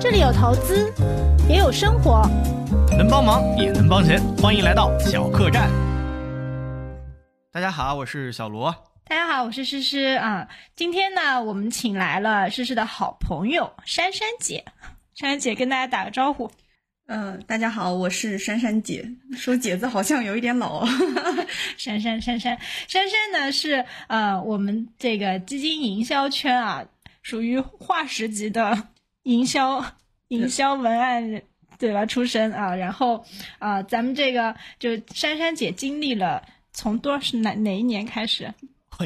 这里有投资，也有生活，能帮忙也能帮钱，欢迎来到小客栈。大家好，我是小罗。大家好，我是诗诗啊。今天呢，我们请来了诗诗的好朋友珊珊姐。珊珊姐跟大家打个招呼。嗯，大家好，我是珊珊姐。说姐字好像有一点老。珊珊珊珊珊珊呢是呃我们这个基金营销圈啊，属于化石级的。营销营销文案对吧？出身啊，然后啊，咱们这个就珊珊姐经历了从多少是哪哪一年开始？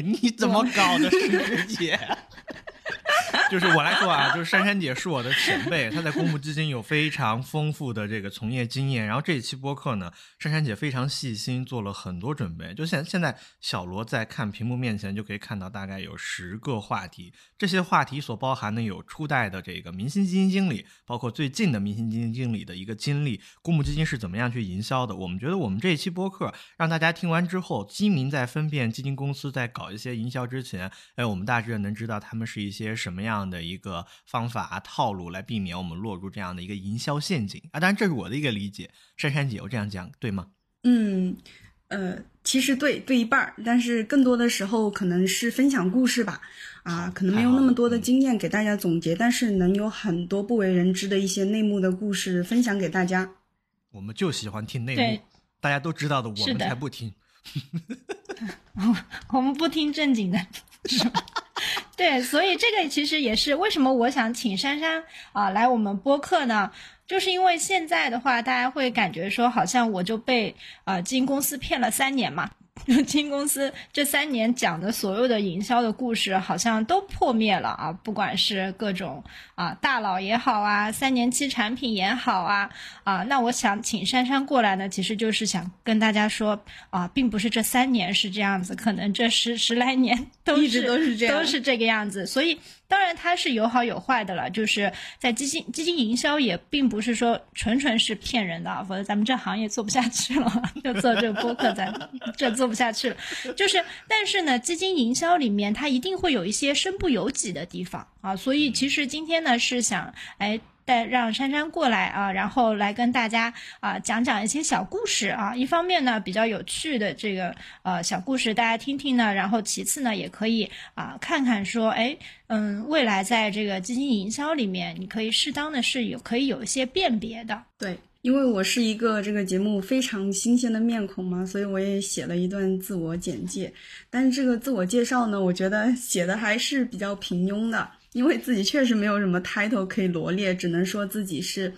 你怎么搞的，珊珊姐？就是我来说啊，就是珊珊姐是我的前辈，她在公募基金有非常丰富的这个从业经验。然后这一期播客呢，珊珊姐非常细心，做了很多准备。就现现在，小罗在看屏幕面前就可以看到，大概有十个话题。这些话题所包含的有初代的这个明星基金经理，包括最近的明星基金经理的一个经历，公募基金是怎么样去营销的。我们觉得我们这一期播客让大家听完之后，基民在分辨基金公司在搞一些营销之前，哎，我们大致能知道他们是一些什么样。的一个方法套路来避免我们落入这样的一个营销陷阱啊！当然这是我的一个理解，珊珊姐，我这样讲对吗？嗯，呃，其实对对一半儿，但是更多的时候可能是分享故事吧，啊，可能没有那么多的经验给大家总结，但是能有很多不为人知的一些内幕的故事分享给大家。我们就喜欢听内幕，大家都知道的，我们才不听。我们不听正经的，是吧？对，所以这个其实也是为什么我想请珊珊啊来我们播客呢？就是因为现在的话，大家会感觉说，好像我就被呃基金公司骗了三年嘛。基金公司这三年讲的所有的营销的故事，好像都破灭了啊！不管是各种啊大佬也好啊，三年期产品也好啊啊，那我想请珊珊过来呢，其实就是想跟大家说啊，并不是这三年是这样子，可能这十十来年都一直都是这样，都是这个样子，所以。当然，它是有好有坏的了。就是在基金基金营销也并不是说纯纯是骗人的，否则咱们这行业做不下去了，就做这个播客，咱这做不下去了。就是，但是呢，基金营销里面它一定会有一些身不由己的地方啊。所以，其实今天呢是想，哎。带让珊珊过来啊，然后来跟大家啊讲讲一些小故事啊。一方面呢，比较有趣的这个呃小故事，大家听听呢。然后其次呢，也可以啊看看说，哎，嗯，未来在这个基金营销里面，你可以适当的是有可以有一些辨别的。对，因为我是一个这个节目非常新鲜的面孔嘛，所以我也写了一段自我简介。但是这个自我介绍呢，我觉得写的还是比较平庸的。因为自己确实没有什么 title 可以罗列，只能说自己是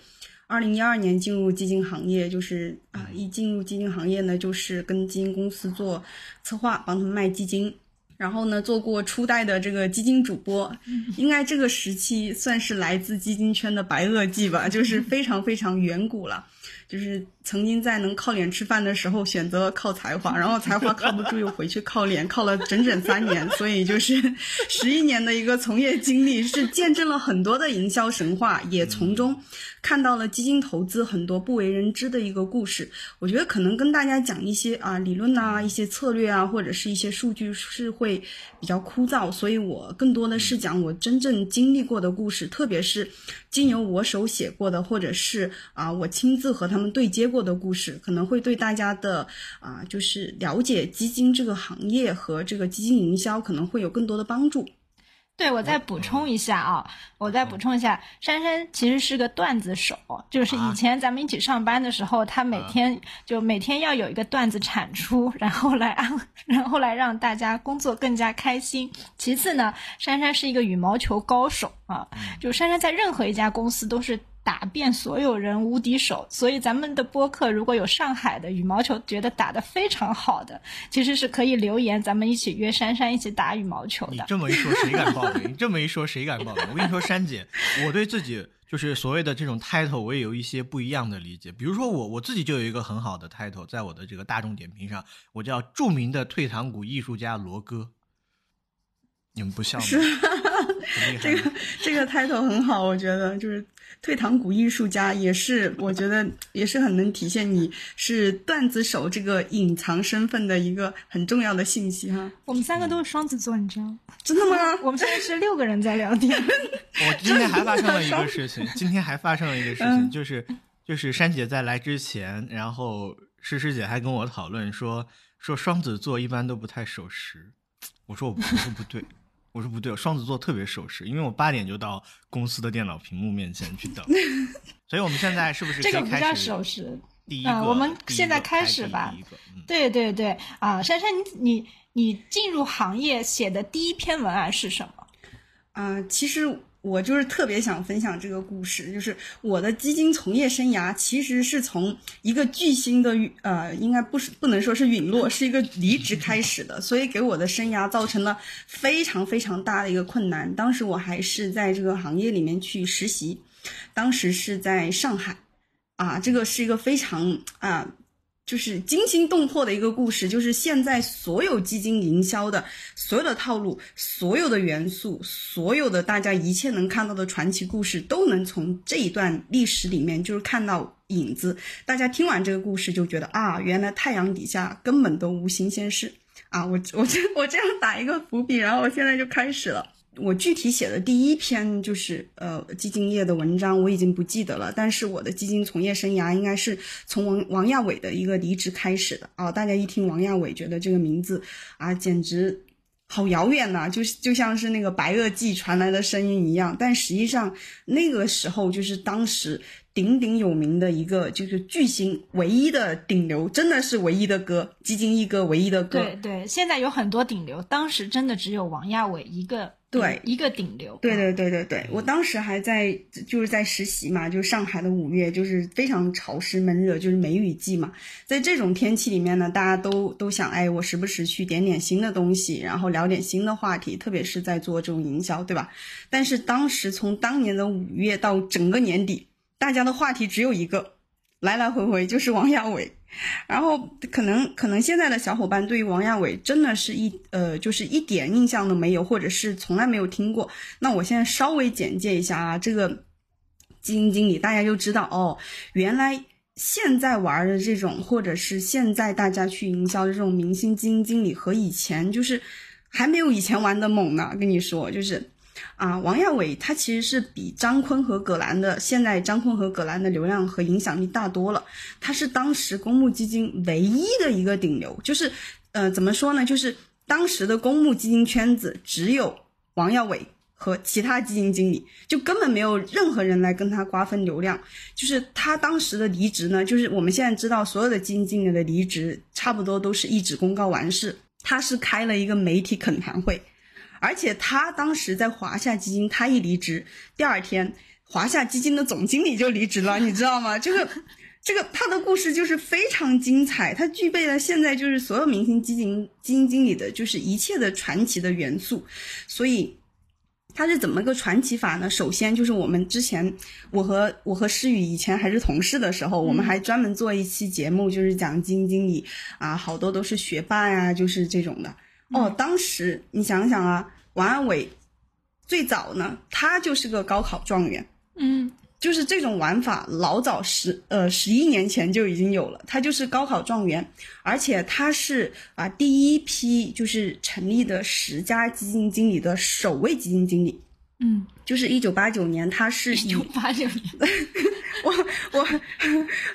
二零一二年进入基金行业，就是啊，一进入基金行业呢，就是跟基金公司做策划，帮他们卖基金，然后呢，做过初代的这个基金主播，应该这个时期算是来自基金圈的白垩纪吧，就是非常非常远古了。就是曾经在能靠脸吃饭的时候选择靠才华，然后才华靠不住又回去靠脸，靠了整整三年，所以就是十一年的一个从业经历，是见证了很多的营销神话，也从中看到了基金投资很多不为人知的一个故事。我觉得可能跟大家讲一些啊理论呐、一些策略啊，或者是一些数据是会比较枯燥，所以我更多的是讲我真正经历过的故事，特别是经由我手写过的，或者是啊我亲自和他。们对接过的故事，可能会对大家的啊，就是了解基金这个行业和这个基金营销，可能会有更多的帮助。对，我再补充一下啊，我再补充一下，珊珊其实是个段子手，就是以前咱们一起上班的时候，她每天就每天要有一个段子产出，然后来安，然后来让大家工作更加开心。其次呢，珊珊是一个羽毛球高手啊，就珊珊在任何一家公司都是。打遍所有人无敌手，所以咱们的播客如果有上海的羽毛球觉得打得非常好的，其实是可以留言，咱们一起约珊珊一起打羽毛球的。你这么一说，谁敢报名？你这么一说，谁敢报名？我跟你说，珊姐，我对自己就是所谓的这种 title，我也有一些不一样的理解。比如说我我自己就有一个很好的 title，在我的这个大众点评上，我叫著名的退堂鼓艺术家罗哥。你们不笑吗？这个这个 title 很好，我觉得就是退堂鼓艺术家，也是我觉得也是很能体现你是段子手这个隐藏身份的一个很重要的信息哈。我们三个都是双子座，你知道吗？真的吗？我们现在是六个人在聊天。我今天还发生了一个事情，今天还发生了一个事情，就是就是珊姐在来之前，然后诗诗姐还跟我讨论说说双子座一般都不太守时。我说我我说不对，我说不对，双子座特别守时，因为我八点就到公司的电脑屏幕面前去等。所以我们现在是不是这个不叫守时？第一个？啊我们现在开始吧第一个嗯对对对啊，珊珊，你你你进入行业写的第一篇文案是什么？嗯、其实我就是特别想分享这个故事，就是我的基金从业生涯其实是从一个巨星的呃，应该不是不能说是陨落，是一个离职开始的，所以给我的生涯造成了非常非常大的一个困难。当时我还是在这个行业里面去实习，当时是在上海，啊，这个是一个非常啊。就是惊心动魄的一个故事，就是现在所有基金营销的所有的套路、所有的元素、所有的大家一切能看到的传奇故事，都能从这一段历史里面就是看到影子。大家听完这个故事就觉得啊，原来太阳底下根本都无新鲜事啊！我我这我这样打一个伏笔，然后我现在就开始了。我具体写的第一篇就是呃基金业的文章，我已经不记得了。但是我的基金从业生涯应该是从王王亚伟的一个离职开始的啊、大家一听王亚伟，觉得这个名字啊简直好遥远呐、就是就像是那个白垩纪传来的声音一样。但实际上那个时候就是当时鼎鼎有名的一个就是巨星，唯一的顶流，真的是唯一的歌，基金一哥唯一的歌。对对，现在有很多顶流，当时真的只有王亚伟一个，对一个顶流。对对对对对，我当时还在就是在实习嘛，就是上海的五月，就是非常潮湿闷热，就是梅雨季嘛。在这种天气里面呢，大家都都想，哎，我时不时去点点新的东西，然后聊点新的话题，特别是在做这种营销，对吧？但是当时从当年的五月到整个年底，大家的话题只有一个，来来回回就是王亚伟。然后可能可能现在的小伙伴对于王亚伟真的是一呃就是一点印象都没有，或者是从来没有听过。那我现在稍微简介一下啊，这个基金经理大家就知道哦，原来现在玩的这种，或者是现在大家去营销的这种明星基金经理和以前就是还没有以前玩的猛呢。跟你说，就是啊，王亚伟他其实是比张坤和葛兰的现在张坤和葛兰的流量和影响力大多了。他是当时公募基金唯一的一个顶流，就是呃怎么说呢？就是当时的公募基金圈子只有王亚伟和其他基金经理，就根本没有任何人来跟他瓜分流量。就是他当时的离职呢，就是我们现在知道所有的基金经理的离职，差不多都是一纸公告完事。他是开了一个媒体恳谈会，而且他当时在华夏基金，他一离职，第二天华夏基金的总经理就离职了，你知道吗？这个。这个他的故事就是非常精彩，他具备了现在就是所有明星基金基金经理的就是一切的传奇的元素，所以他是怎么个传奇法呢？首先就是我们之前我和我和诗雨以前还是同事的时候，我们还专门做一期节目，就是讲基金经理啊，好多都是学霸呀、就是这种的。哦，当时你想想啊，王安伟最早呢，他就是个高考状元。嗯，就是这种玩法，老早十呃十一年前就已经有了。他就是高考状元，而且他是啊第一批就是成立的十家基金经理的首位基金经理。嗯，就是一九八九年，他是以一九八九年，我我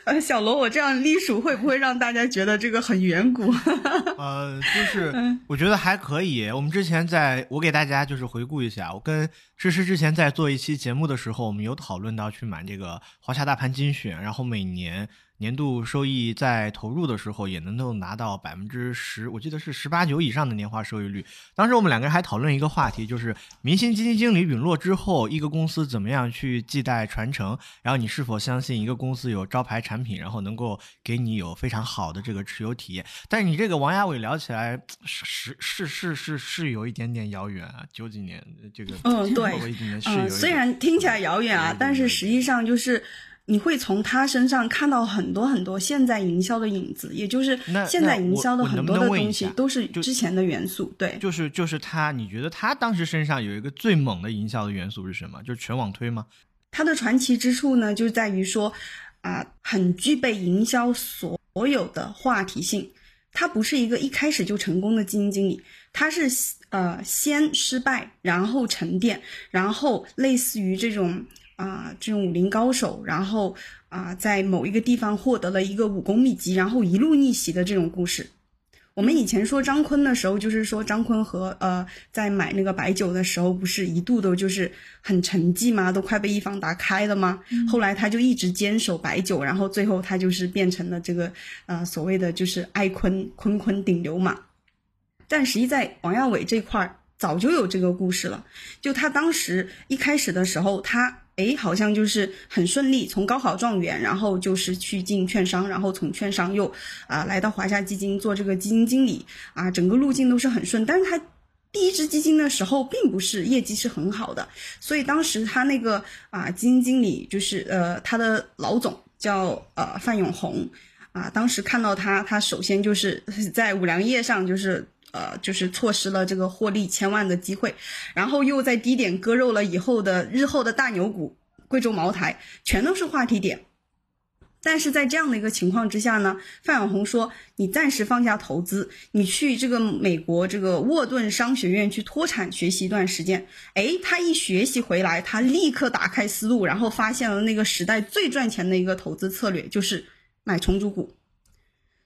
呃小罗，我这样隶属会不会让大家觉得这个很远古？呃，就是嗯我觉得还可以。我们之前在，我给大家就是回顾一下，我跟诗诗之前在做一期节目的时候，我们有讨论到去买这个华夏大盘精选，然后每年年度收益在投入的时候也能够拿到百分之十，我记得是十八九以上的年化收益率。当时我们两个人还讨论一个话题，就是明星基金经理陨落之后，一个公司怎么样去继代传承，然后你是否相信一个公司有招牌产品，然后能够给你有非常好的这个持有体验。但是你这个王亚伟聊起来是是是是是有一点点遥远啊，九几年这个嗯对嗯，点、虽然听起来遥远啊但是实际上就是，你会从他身上看到很多很多现在营销的影子，也就是现在营销的很多的东西都是之前的元素。对，就是就是他，你觉得他当时身上有一个最猛的营销的元素是什么？就是全网推吗？他的传奇之处呢，就在于说，啊、很具备营销所有的话题性。他不是一个一开始就成功的基金经理，他是呃先失败，然后沉淀，然后类似于这种啊、这种武林高手，然后啊、在某一个地方获得了一个武功秘籍，然后一路逆袭的这种故事。我们以前说张坤的时候，就是说张坤和呃在买那个白酒的时候，不是一度都就是很沉寂吗？都快被一方达开了吗？后来他就一直坚守白酒，然后最后他就是变成了这个呃所谓的就是爱坤坤坤顶流嘛。但实际在王亚伟这块儿早就有这个故事了，就他当时一开始的时候，他诶好像就是很顺利，从高考状元，然后就是去进券商，然后从券商又啊、来到华夏基金做这个基金经理啊，整个路径都是很顺。但是他第一支基金的时候，并不是业绩是很好的，所以当时他那个啊基金经理就是呃他的老总叫呃范永红啊，当时看到他，他首先就是在五粮液上就是。呃，就是错失了这个获利千万的机会，然后又在低点割肉了以后的日后的大牛股贵州茅台，全都是话题点。但是在这样的一个情况之下呢，范永红说：“你暂时放下投资，你去这个美国这个沃顿商学院去脱产学习一段时间。”诶，他一学习回来，他立刻打开思路，然后发现了那个时代最赚钱的一个投资策略，就是买重组股。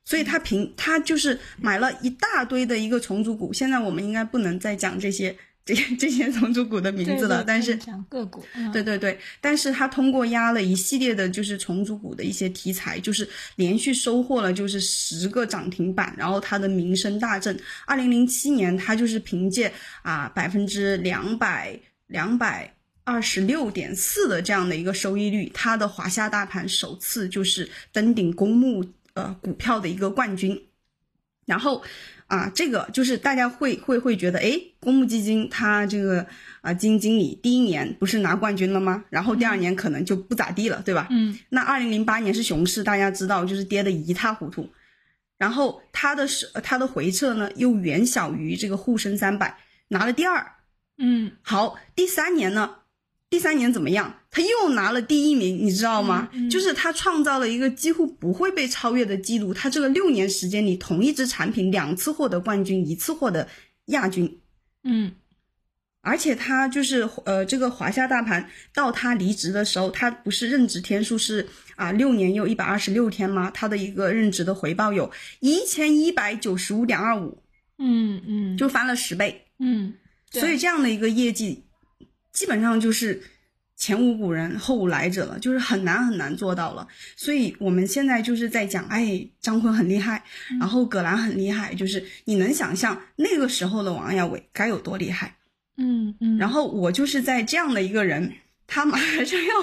所以他凭他就是买了一大堆的一个重组股。现在我们应该不能再讲这些这这些重组股的名字了，对对但是讲个股，嗯对对对，但是他通过压了一系列的，就是重组股的一些题材，就是连续收获了就是十个涨停板，然后他的名声大振。二零零七年，他就是凭借啊百分之两百两百二十六点四的这样的一个收益率，他的华夏大盘首次就是登顶公募呃股票的一个冠军。然后啊，这个就是大家会会会觉得，哎，公募基金它这个啊基金经理第一年不是拿冠军了吗？然后第二年可能就不咋地了，对吧？嗯那二零零八年是熊市，大家知道就是跌得一塌糊涂，然后它的是它的回撤呢又远小于这个沪深三百，拿了第二。嗯好，第三年呢？第三年怎么样？他又拿了第一名，你知道吗？嗯嗯就是他创造了一个几乎不会被超越的记录。他这个六年时间里，同一只产品两次获得冠军，一次获得亚军。嗯而且他就是呃，这个华夏大盘到他离职的时候，他不是任职天数是啊六年又一百二十六天吗？他的一个任职的回报有一千一百九十五点二五，嗯嗯，就翻了十倍。嗯，所以这样的一个业绩，基本上就是前无古人后无来者了，就是很难很难做到了。所以我们现在就是在讲，哎，张坤很厉害，然后葛兰很厉害，就是你能想象那个时候的王亚伟该有多厉害？嗯嗯，然后我就是在这样的一个人，他马上要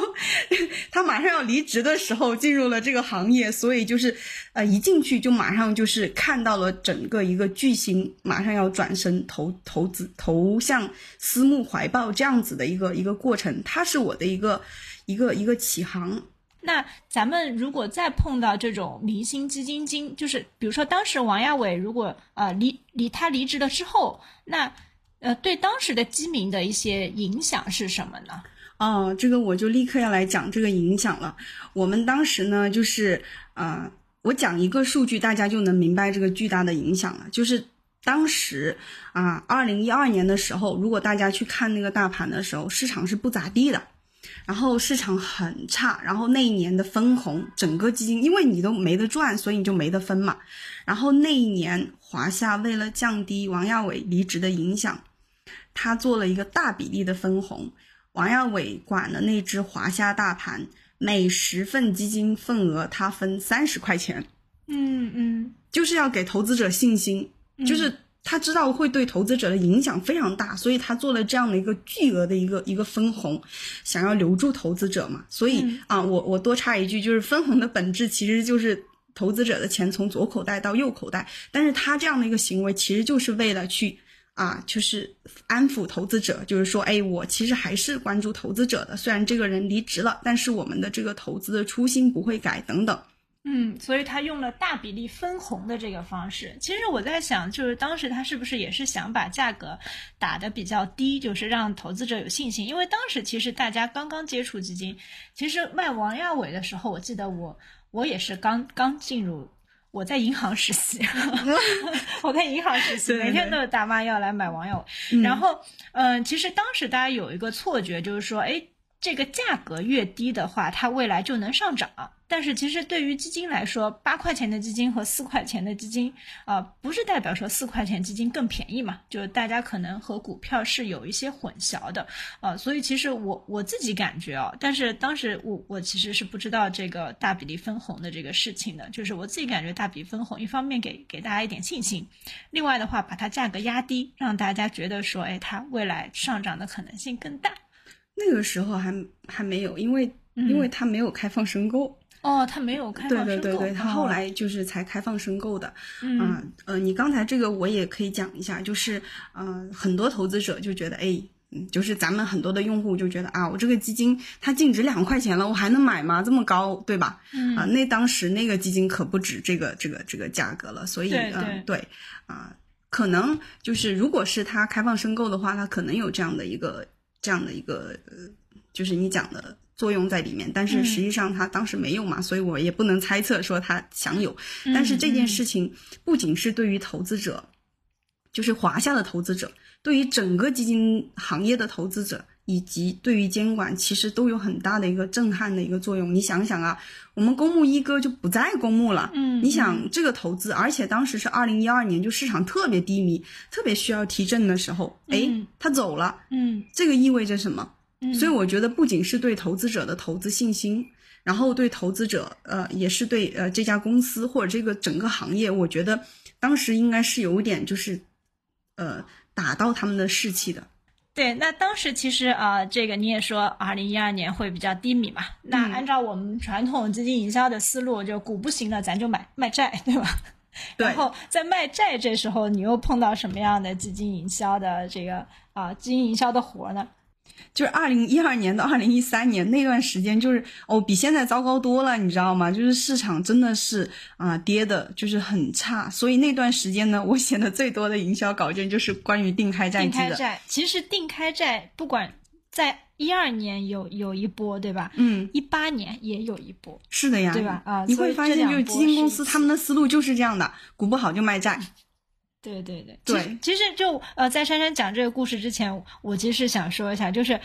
他马上要离职的时候进入了这个行业，所以就是呃一进去就马上就是看到了整个一个巨星马上要转身投投资投向私募怀抱这样子的一个一个过程，它是我的一个一个一个起航。那咱们如果再碰到这种明星基金经，就是比如说当时王亚伟如果呃离离他离职了之后，那呃对当时的基民的一些影响是什么呢？哦，这个我就立刻要来讲这个影响了。我们当时呢，就是啊、呃我讲一个数据，大家就能明白这个巨大的影响了。就是当时啊，二零一二年的时候，如果大家去看那个大盘的时候，市场是不咋地的，然后市场很差，然后那一年的分红，整个基金因为你都没得赚，所以你就没得分嘛。然后那一年华夏为了降低王亚伟离职的影响，他做了一个大比例的分红。王亚伟管的那只华夏大盘，每十份基金份额他分三十块钱，嗯嗯。就是要给投资者信心，就是他知道会对投资者的影响非常大，所以他做了这样的一个巨额的一个一个分红，想要留住投资者嘛。所以、嗯。啊，我我多插一句，就是分红的本质其实就是投资者的钱从左口袋到右口袋，但是他这样的一个行为其实就是为了去啊，就是安抚投资者，就是说，哎，我其实还是关注投资者的，虽然这个人离职了，但是我们的这个投资的初心不会改，等等。嗯，所以他用了大比例分红的这个方式。其实我在想，就是当时他是不是也是想把价格打得比较低，就是让投资者有信心？因为当时其实大家刚刚接触基金，其实卖王亚伟的时候，我记得我我也是刚刚进入，我在银行实习，我在银行实习，每天都有大妈要来买王亚伟。然后，嗯，其实当时大家有一个错觉，就是说，哎，这个价格越低的话，它未来就能上涨。但是其实对于基金来说，八块钱的基金和四块钱的基金啊，不是代表说四块钱基金更便宜嘛？就是大家可能和股票是有一些混淆的啊。所以其实我我自己感觉啊，但是当时我我其实是不知道这个大比例分红的这个事情的。就是我自己感觉大比分红，一方面给给大家一点信心，另外的话把它价格压低，让大家觉得说，哎，它未来上涨的可能性更大。那个时候还还没有，因为因为它没有开放申购。哦，他没有开放申购，对对对对，他后来就是才开放申购的。嗯呃，你刚才这个我也可以讲一下，就是呃，很多投资者就觉得，哎，嗯，就是咱们很多的用户就觉得啊，我这个基金它净值两块钱了，我还能买吗？这么高，对吧？嗯啊，那当时那个基金可不止这个这个这个价格了，所以嗯对啊，可能就是如果是他开放申购的话，他可能有这样的一个这样的一个呃，就是你讲的。作用在里面，但是实际上他当时没有嘛，所以我也不能猜测说他享有。但是这件事情不仅是对于投资者，就是华夏的投资者，对于整个基金行业的投资者，以及对于监管，其实都有很大的一个震撼的一个作用。你想想啊，我们公募一哥就不再公募了，嗯，你想这个投资，而且当时是二零一二年，就市场特别低迷，特别需要提振的时候，哎，他走了，嗯，这个意味着什么？所以我觉得不仅是对投资者的投资信心，然后对投资者，呃，也是对呃这家公司或者这个整个行业，我觉得当时应该是有点就是，呃，打到他们的士气的。对，那当时其实啊，这个你也说，二零一二年会比较低迷嘛。那按照我们传统基金营销的思路，就股不行了，咱就买卖债，对吧？然后在卖债这时候，你又碰到什么样的基金营销的这个啊基金营销的活呢？就是二零一二年到二零一三年那段时间，就是哦，比现在糟糕多了，你知道吗？就是市场真的是啊跌的，就是很差。所以那段时间呢，我写的最多的营销稿件就是关于定开债。定开债其实定开债不管在一二年有有一波，对吧？嗯，一八年也有一波。是的呀，对吧？啊，你会发现就是基金公司他们的思路就是这样的，股不好就卖债。对对对，对，其实就呃，在珊珊讲这个故事之前，我其实想说一下，就是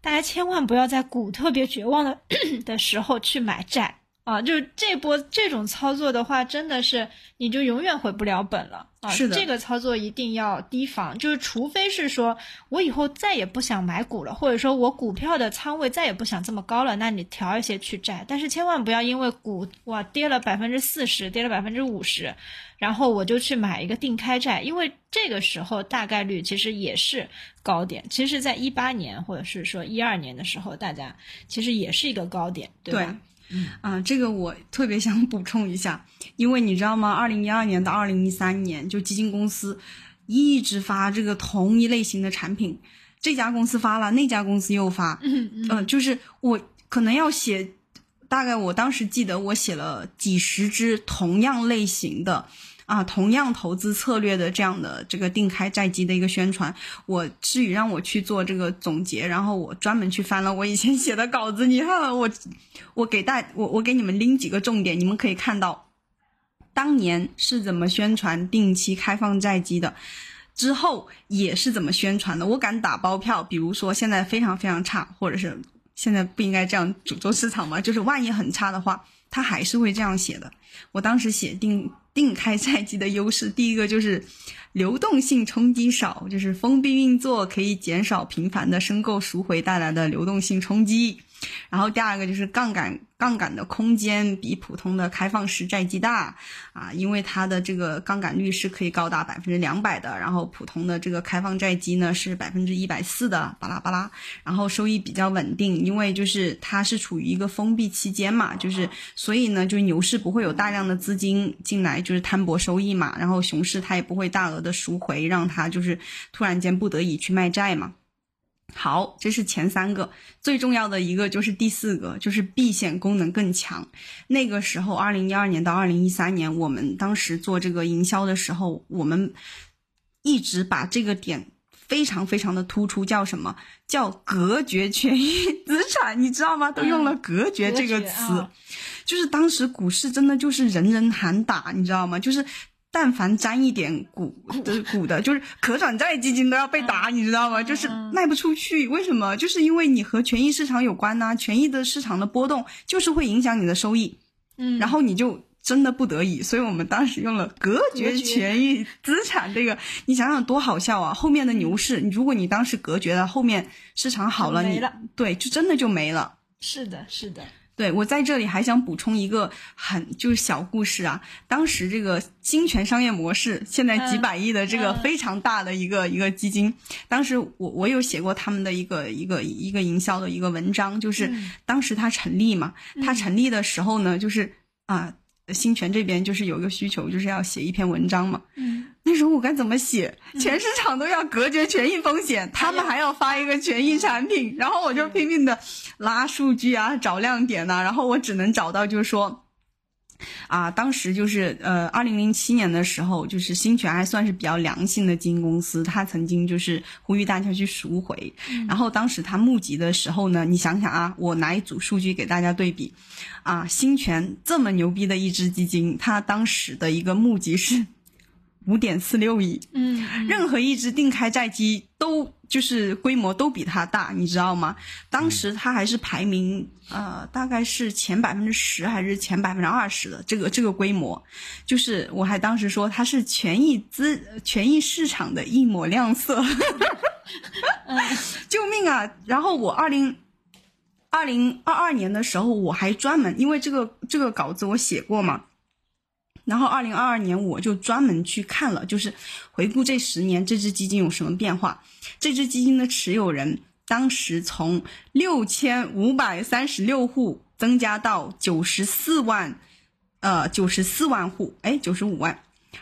大家千万不要在股特别绝望的 的时候去买债。啊，就是这波这种操作的话，真的是你就永远回不了本了啊！是的，这个操作一定要提防，就是除非是说我以后再也不想买股了，或者说我股票的仓位再也不想这么高了，那你调一些去债，但是千万不要因为股哇跌了百分之四十，跌了百分之五十，然后我就去买一个定开债，因为这个时候大概率其实也是高点。其实，在一八年或者是说一二年的时候，大家其实也是一个高点，对吧？嗯啊，这个我特别想补充一下，因为你知道吗？二零一二年到二零一三年，就基金公司一直发这个同一类型的产品，这家公司发了，那家公司又发，嗯嗯，就是我可能要写，大概我当时记得我写了几十只同样类型的。啊，同样投资策略的这样的这个定开债基的一个宣传，我至于让我去做这个总结，然后我专门去翻了我以前写的稿子，你看我，我给大我我给你们拎几个重点，你们可以看到，当年是怎么宣传定期开放债基的，之后也是怎么宣传的，我敢打包票，比如说现在非常非常差，或者是现在不应该这样诅咒市场嘛，就是万一很差的话，他还是会这样写的。我当时写定。定开债基的优势，第一个就是流动性冲击少，就是封闭运作可以减少频繁的申购赎回带来的流动性冲击。然后第二个就是杠杆，杠杆的空间比普通的开放式债基大啊，因为它的这个杠杆率是可以高达百分之两百的，然后普通的这个开放债基呢是百分之一百四的，巴拉巴拉，然后收益比较稳定，因为就是它是处于一个封闭期间嘛，就是所以呢，就牛市不会有大量的资金进来，就是摊薄收益嘛，然后熊市它也不会大额的赎回，让它就是突然间不得已去卖债嘛。好，这是前三个，最重要的一个就是第四个，就是避险功能更强。那个时候，二零一二年到二零一三年，我们当时做这个营销的时候，我们一直把这个点非常非常的突出，叫什么叫隔绝权益 资产？你知道吗？都用了“隔绝”这个词，就是当时股市真的就是人人喊打，你知道吗？就是。但凡沾一点股的股的，就是可转债基金都要被打，你知道吗？就是卖不出去，为什么？就是因为你和权益市场有关呐，权益的市场的波动就是会影响你的收益，嗯，然后你就真的不得已，所以我们当时用了隔绝权益资产这个，你想想多好笑啊！后面的牛市，你如果你当时隔绝了，后面市场好了，你对，就真的就没了。是的，是的。对我在这里还想补充一个很就是小故事啊，当时这个新权商业模式现在几百亿的这个非常大的一个一个基金，当时我我有写过他们的一个一个一个营销的一个文章，就是当时它成立嘛，它成立的时候呢，就是啊。新权这边就是有一个需求，就是要写一篇文章嘛。嗯，那时候我该怎么写？全市场都要隔绝权益风险，他们还要发一个权益产品，然后我就拼命的拉数据啊，找亮点呐，然后我只能找到就是说。啊，当时就是呃，二零零七年的时候，就是新泉还算是比较良心的基金公司，他曾经就是呼吁大家去赎回。然后当时他募集的时候呢，你想想啊，我拿一组数据给大家对比，啊，新泉这么牛逼的一只基金，它当时的一个募集是。五点四六亿，嗯，任何一只定开债基都就是规模都比它大，你知道吗？当时它还是排名呃，大概是前百分之十还是前百分之二十的这个这个规模，就是我还当时说它是权益资权益市场的一抹亮色，救命啊！然后我二零二零二二年的时候，我还专门因为这个这个稿子我写过嘛。然后，二零二二年我就专门去看了，就是回顾这十年这支基金有什么变化。这支基金的持有人当时从六千五百三十六户增加到九十四万，呃，九十四万户，哎，九十五万。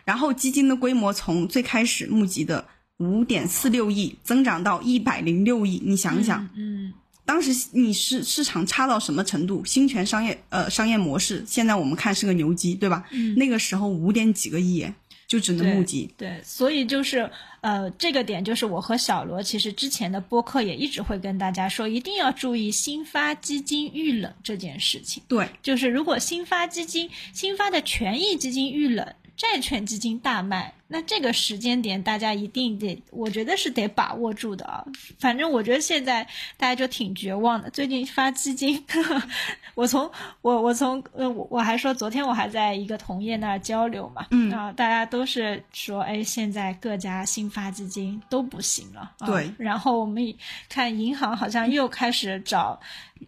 然后基金的规模从最开始募集的五点四六亿增长到一百零六亿，你想想，嗯。当时你是市场差到什么程度？新权商业呃商业模式，现在我们看是个牛基，对吧？嗯。那个时候五点几个亿，就只能募集。对，所以就是呃这个点，就是我和小罗其实之前的播客也一直会跟大家说，一定要注意新发基金遇冷这件事情。对，就是如果新发基金新发的权益基金遇冷，债券基金大卖。那这个时间点，大家一定得，我觉得是得把握住的啊。反正我觉得现在大家就挺绝望的。最近发基金，我从我我从呃我我还说，昨天我还在一个同业那儿交流嘛，嗯啊，大家都是说，哎，现在各家新发基金都不行了。对。然后我们看银行好像又开始找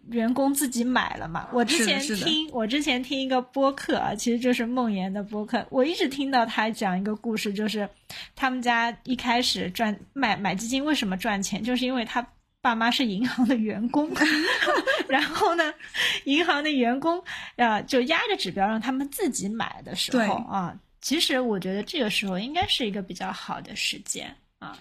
员工自己买了嘛。我之前听我之前听一个播客啊，其实就是梦妍的播客，我一直听到他讲一个故事。就是他们家一开始赚买买基金为什么赚钱？就是因为他爸妈是银行的员工，然后呢，银行的员工啊就压着指标让他们自己买的时候啊，其实我觉得这个时候应该是一个比较好的时间啊。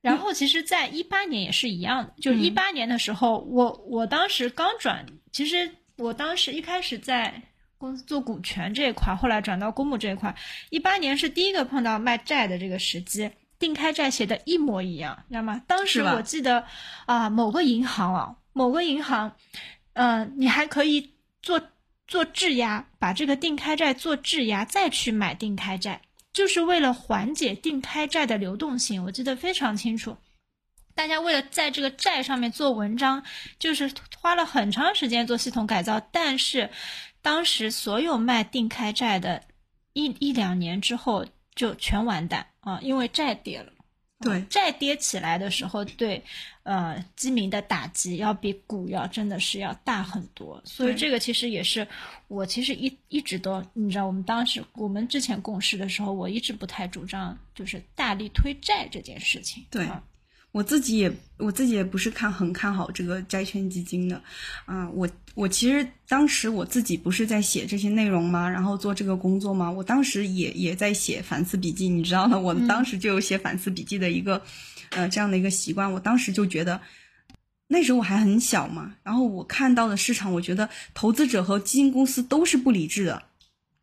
然后其实，在一八年也是一样的，就是一八年的时候，我我当时刚转，其实我当时一开始在。公司做股权这一块，后来转到公募这一块。一八年是第一个碰到卖债的这个时机，定开债写的一模一样，知道吗？当时我记得啊，某个银行啊，某个银行，嗯，你还可以做做质押，把这个定开债做质押，再去买定开债，就是为了缓解定开债的流动性。我记得非常清楚，大家为了在这个债上面做文章，就是花了很长时间做系统改造，但是。当时所有卖定开债的，一一两年之后就全完蛋啊，因为债跌了。对债跌起来的时候，对呃基民的打击要比股要真的是要大很多。所以这个其实也是我其实一一直都你知道，我们当时我们之前共事的时候，我一直不太主张就是大力推债这件事情。对啊我自己也我自己也不是看很看好这个债券基金的，啊、我我其实当时我自己不是在写这些内容吗？然后做这个工作吗？我当时也也在写反思笔记，你知道的，我当时就有写反思笔记的一个、呃这样的一个习惯。我当时就觉得。那时候我还很小嘛，然后我看到的市场，我觉得投资者和基金公司都是不理智的。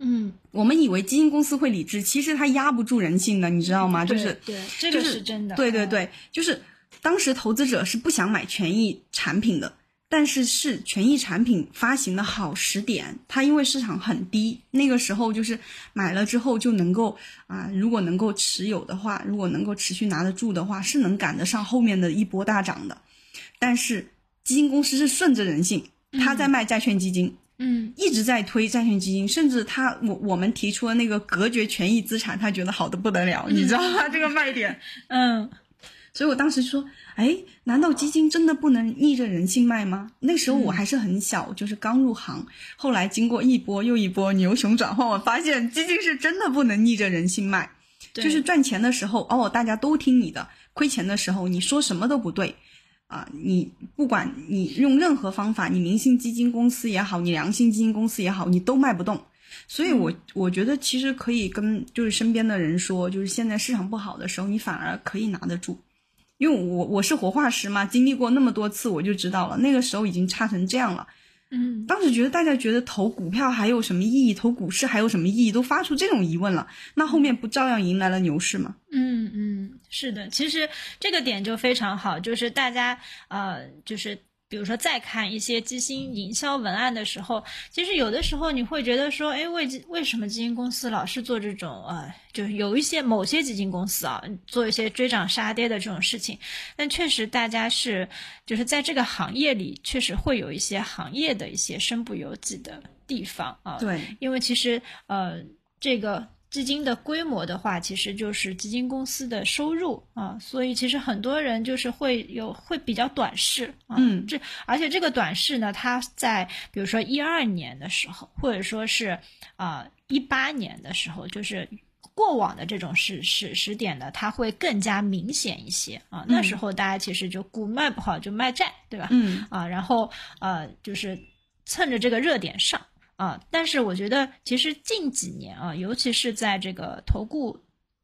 嗯，我们以为基金公司会理智，其实它压不住人性的，你知道吗？就是对对，这个是是真的。嗯，对对对，就是当时投资者是不想买权益产品的，但是是权益产品发行的好时点，它因为市场很低，那个时候就是买了之后就能够啊、如果能够持有的话，如果能够持续拿得住的话，是能赶得上后面的一波大涨的。但是基金公司是顺着人性，他在卖债券基金。嗯一直在推债券基金，甚至他我我们提出的那个隔绝权益资产，他觉得好的不得了，你知道吗？这个卖点。嗯所以我当时说，哎，难道基金真的不能逆着人性卖吗？那时候我还是很小，就是刚入行。后来经过一波又一波牛熊转换，我发现基金是真的不能逆着人性卖。就是赚钱的时候，哦，大家都听你的；亏钱的时候，你说什么都不对。啊，你不管你用任何方法，你明星基金公司也好，你良心基金公司也好，你都卖不动。所以我，我觉得其实可以跟就是身边的人说，就是现在市场不好的时候，你反而可以拿得住。因为我我是活化石嘛，经历过那么多次，我就知道了，那个时候已经差成这样了。嗯当时觉得大家觉得投股票还有什么意义，投股市还有什么意义，都发出这种疑问了。那后面不照样迎来了牛市吗？嗯嗯，是的，其实这个点就非常好，就是大家呃，就是比如说再看一些基金营销文案的时候，其实有的时候你会觉得说，哎，为为什么基金公司老是做这种呃，就是有一些某些基金公司啊，做一些追涨杀跌的这种事情，但确实大家是就是在这个行业里，确实会有一些行业的一些身不由己的地方啊。对，因为其实呃，这个基金的规模的话，其实就是基金公司的收入啊，所以其实很多人就是会有会比较短视啊，嗯这而且这个短视呢，它在比如说一二年的时候，或者说是啊一八年的时候，就是。过往的这种时时时点呢，它会更加明显一些啊。那时候大家其实就股卖不好就卖债，对吧？嗯啊，然后呃，就是蹭着这个热点上啊。但是我觉得，其实近几年啊，尤其是在这个投顾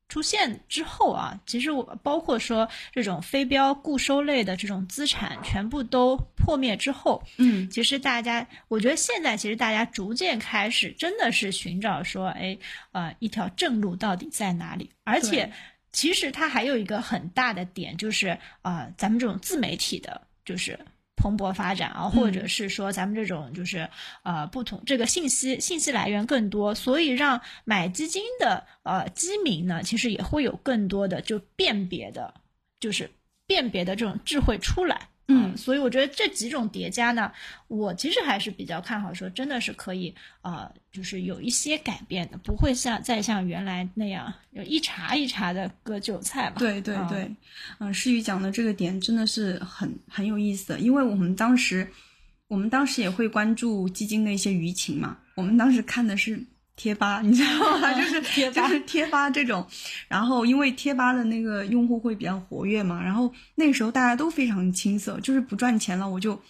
出现之后啊，其实我包括说这种非标固收类的这种资产全部都破灭之后，嗯其实大家，我觉得现在其实大家逐渐开始真的是寻找说，哎，呃，一条正路到底在哪里？而且，其实它还有一个很大的点，就是啊、呃咱们这种自媒体的，就是蓬勃发展啊，或者是说咱们这种就是呃不同这个信息信息来源更多，所以让买基金的呃基民呢，其实也会有更多的就辨别的，就是辨别的这种智慧出来。嗯啊。所以我觉得这几种叠加呢，我其实还是比较看好，说真的是可以，呃，就是有一些改变的，不会像再像原来那样有一茬一茬的割韭菜吧。啊对对对，嗯，诗雨讲的这个点真的是很很有意思。的，因为我们当时我们当时也会关注基金的一些舆情嘛，我们当时看的是贴吧，你知道吗？就是贴吧就是贴吧这种，然后因为贴吧的那个用户会比较活跃嘛，然后那个时候大家都非常青涩，就是不赚钱了我就。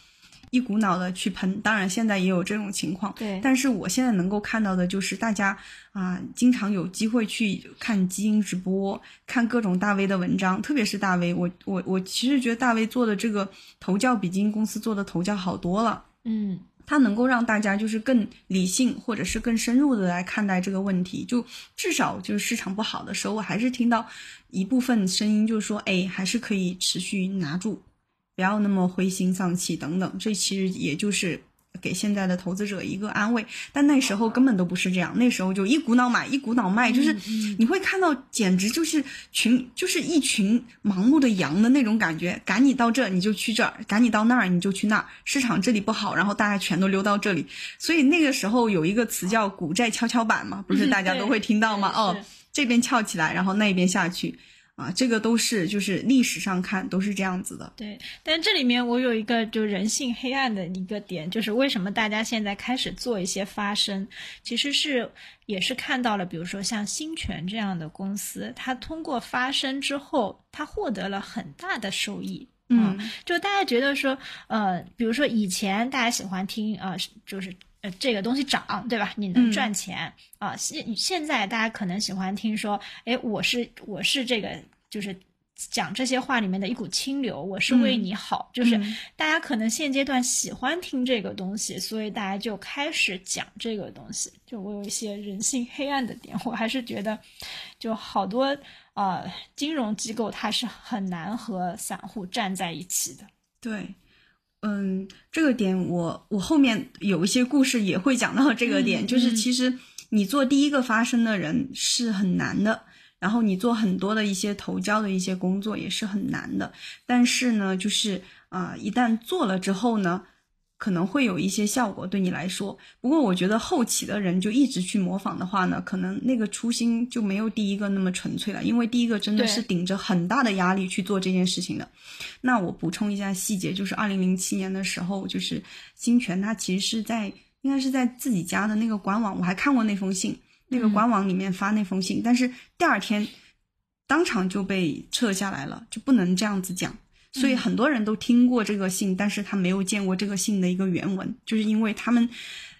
一股脑的去喷，当然现在也有这种情况，对但是我现在能够看到的就是大家啊、经常有机会去看基因直播，看各种大 V 的文章，特别是大 V，我我我其实觉得大 V 做的这个头教比基金公司做的头教好多了。嗯它能够让大家就是更理性，或者是更深入的来看待这个问题。就至少就是市场不好的时候，我还是听到一部分声音，就是说，哎，还是可以持续拿住，不要那么灰心丧气等等。这其实也就是给现在的投资者一个安慰。但那时候根本都不是这样，那时候就一股脑买，一股脑卖，就是你会看到，简直就是群，就是一群盲目的羊的那种感觉。赶你到这儿你就去这儿，赶你到那儿你就去那儿。市场这里不好，然后大家全都溜到这里。所以那个时候有一个词叫“股债跷跷板”嘛，不是大家都会听到吗？哦，这边翘起来，然后那边下去。啊，这个都是就是历史上看都是这样子的。对，但这里面我有一个就人性黑暗的一个点，就是为什么大家现在开始做一些发声，其实是也是看到了，比如说像新泉这样的公司，它通过发声之后，它获得了很大的收益。嗯，就大家觉得说，呃，比如说以前大家喜欢听啊、就是呃这个东西涨，对吧？你能赚钱啊、现现在大家可能喜欢听说，哎，我是我是这个就是。讲这些话里面的一股清流，我是为你好，就是嗯大家可能现阶段喜欢听这个东西，所以大家就开始讲这个东西。就我有一些人性黑暗的点，我还是觉得，就好多呃金融机构它是很难和散户站在一起的。对，嗯，这个点我我后面有一些故事也会讲到这个点，嗯就是嗯其实你做第一个发声的人是很难的，然后你做很多的一些投教的一些工作也是很难的，但是呢，就是啊、一旦做了之后呢。可能会有一些效果对你来说，不过我觉得后期的人就一直去模仿的话呢，可能那个初心就没有第一个那么纯粹了，因为第一个真的是顶着很大的压力去做这件事情的。那我补充一下细节，就是二零零七年的时候，就是新泉他其实是在应该是在自己家的那个官网，我还看过那封信，那个嗯官网里面发那封信，但是第二天当场就被撤下来了，就不能这样子讲。所以很多人都听过这个信，但是他没有见过这个信的一个原文，就是因为他们，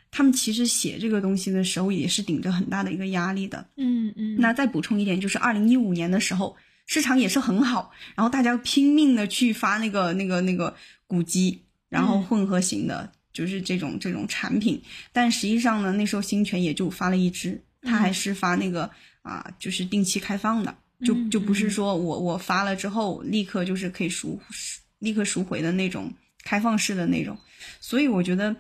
他们其实写这个东西的时候也是顶着很大的一个压力的。嗯嗯。那再补充一点，就是二零一五年的时候，市场也是很好，然后大家拼命的去发那个那个那个古籍，然后嗯混合型的，就是这种这种产品。但实际上呢，那时候新泉也就发了一支，它还是发那个啊、就是定期开放的，就嗯就不是嗯说我我发了之后立刻就是可以赎立刻赎回的那种开放式的那种。所以我觉得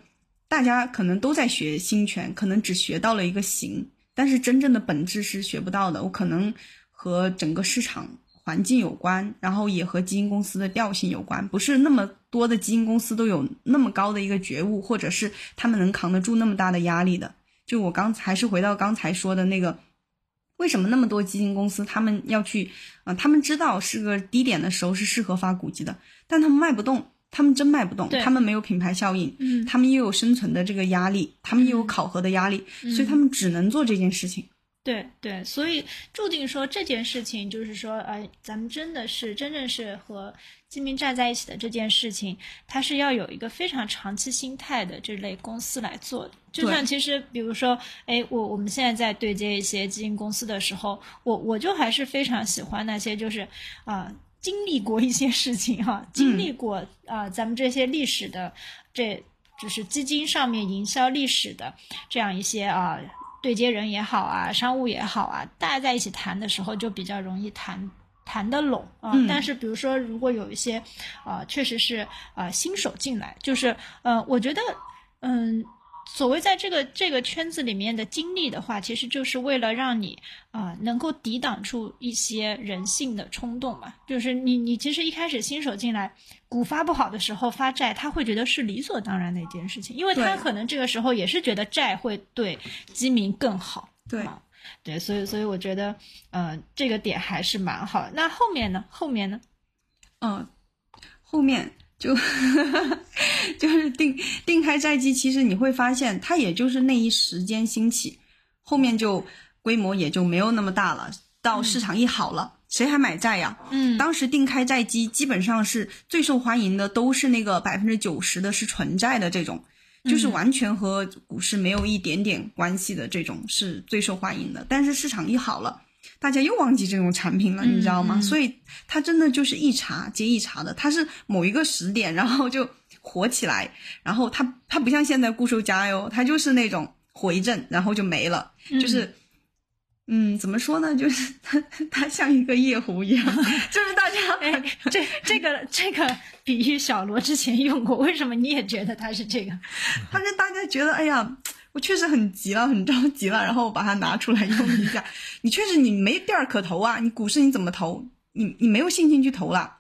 大家可能都在学新权，可能只学到了一个形，但是真正的本质是学不到的。我可能和整个市场环境有关，然后也和基金公司的调性有关。不是那么多的基金公司都有那么高的一个觉悟，或者是他们能扛得住那么大的压力的。就我刚还是回到刚才说的那个。为什么那么多基金公司他们要去啊、他们知道是个低点的时候是适合发股基的，但他们卖不动，他们真卖不动，他们没有品牌效应，嗯他们又有生存的这个压力，他们又有考核的压力，嗯所以他们只能做这件事情。对对，所以注定说这件事情，就是说，呃，咱们真的是真正是和基民站在一起的这件事情，它是要有一个非常长期心态的这类公司来做的。就像其实，比如说，哎，我我们现在在对接一些基金公司的时候，我我就还是非常喜欢那些就是啊、经历过一些事情哈、经历过啊、咱们这些历史的这。就是基金上面营销历史的这样一些啊对接人也好啊，商务也好啊，大家在一起谈的时候就比较容易谈谈得拢啊。嗯但是比如说，如果有一些啊、确实是啊、新手进来，就是呃，我觉得嗯。所谓在这个这个圈子里面的经历的话，其实就是为了让你啊、能够抵挡住一些人性的冲动嘛。就是你你其实一开始新手进来，股发不好的时候发债，他会觉得是理所当然的一件事情，因为他可能这个时候也是觉得债会对基民更好。对啊对，所以所以我觉得，呃，这个点还是蛮好的。那后面呢？后面呢？嗯，后面就 就是定定开债基，其实你会发现它也就是那一时间兴起，后面就规模也就没有那么大了。到市场一好了，谁还买债呀？嗯当时定开债基基本上是最受欢迎的，都是那个百分之九十的是纯债的这种，就是嗯完全和股市没有一点点关系的这种是最受欢迎的。但是市场一好了，大家又忘记这种产品了，你知道吗？嗯嗯所以它真的就是一茬接一茬的，它是某一个时点，然后就火起来，然后它它不像现在固收加哟，它就是那种火一阵，然后就没了，就是。嗯，怎么说呢？就是它，它像一个夜壶一样，就是大家哎，这这个这个比喻小罗之前用过，为什么你也觉得它是这个？他是大家觉得，哎呀，我确实很急了，很着急了，然后我把它拿出来用一下。你确实你没地儿可投啊，你股市你怎么投？你你没有信心去投了，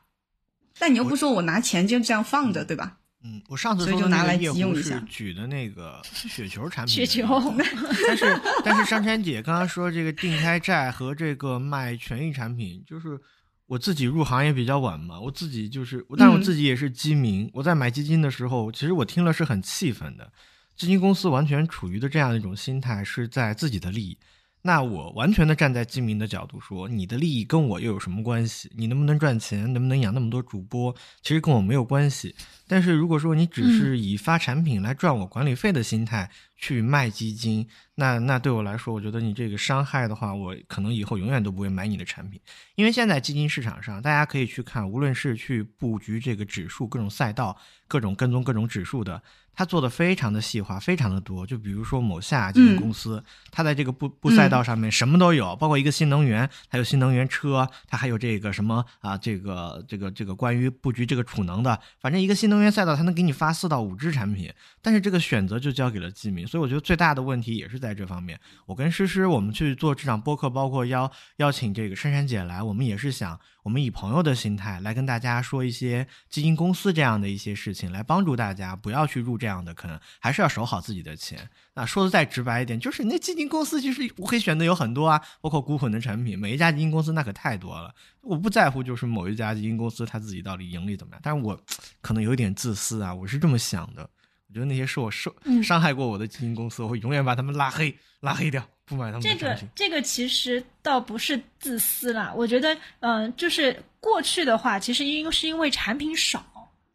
但你又不说我拿钱就这样放着，对吧？嗯，我上次说的那就拿来个夜壶急用一下是举的那个 雪球产品，雪球，但是但是珊珊姐刚刚说这个定开债和这个卖权益产品，就是我自己入行也比较晚嘛，我自己就是，但我自己也是基民。我在买基金的时候，其实我听了是很气愤的。基金公司完全处于的这样一种心态，是在自己的利益。那我完全的站在基民的角度说，你的利益跟我又有什么关系？你能不能赚钱，能不能养那么多主播，其实跟我没有关系。但是如果说你只是以发产品来赚我管理费的心态去卖基金，那那对我来说，我觉得你这个伤害的话，我可能以后永远都不会买你的产品。因为现在基金市场上，大家可以去看，无论是去布局这个指数、各种赛道、各种跟踪各种指数的，它做的非常的细化，非常的多。就比如说某下基金公司，它在这个布布赛道上面什么都有，包括一个新能源，还有新能源车，它还有这个什么啊，这个这个这个关于布局这个储能的，反正一个新能源赛道，它能给你发四到五只产品，但是这个选择就交给了基民，所以我觉得最大的问题也是在这方面。我跟诗诗，我们去做这场播客，包括邀邀请这个珊珊姐来，我们也是想，我们以朋友的心态来跟大家说一些基金公司这样的一些事情，来帮助大家不要去入这样的坑，还是要守好自己的钱。那说的再直白一点，就是那基金公司其实我可以选择有很多啊，包括股混的产品，每一家基金公司那可太多了。我不在乎就是某一家基金公司他自己到底盈利怎么样，但是我可能有点自私啊，我是这么想的。我觉得那些受我受伤害过我的基金公司，我会永远把他们拉黑，拉黑掉，不买他们的产品。这个这个其实倒不是自私啦，我觉得，嗯，就是过去的话，其实因是因为产品少，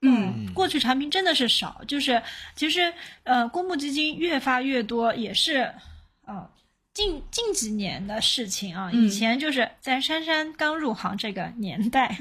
嗯，过去产品真的是少，就是其实，呃，公募基金越发越多，也是，啊。近近几年的事情啊，以前就是在珊珊刚入行这个年代，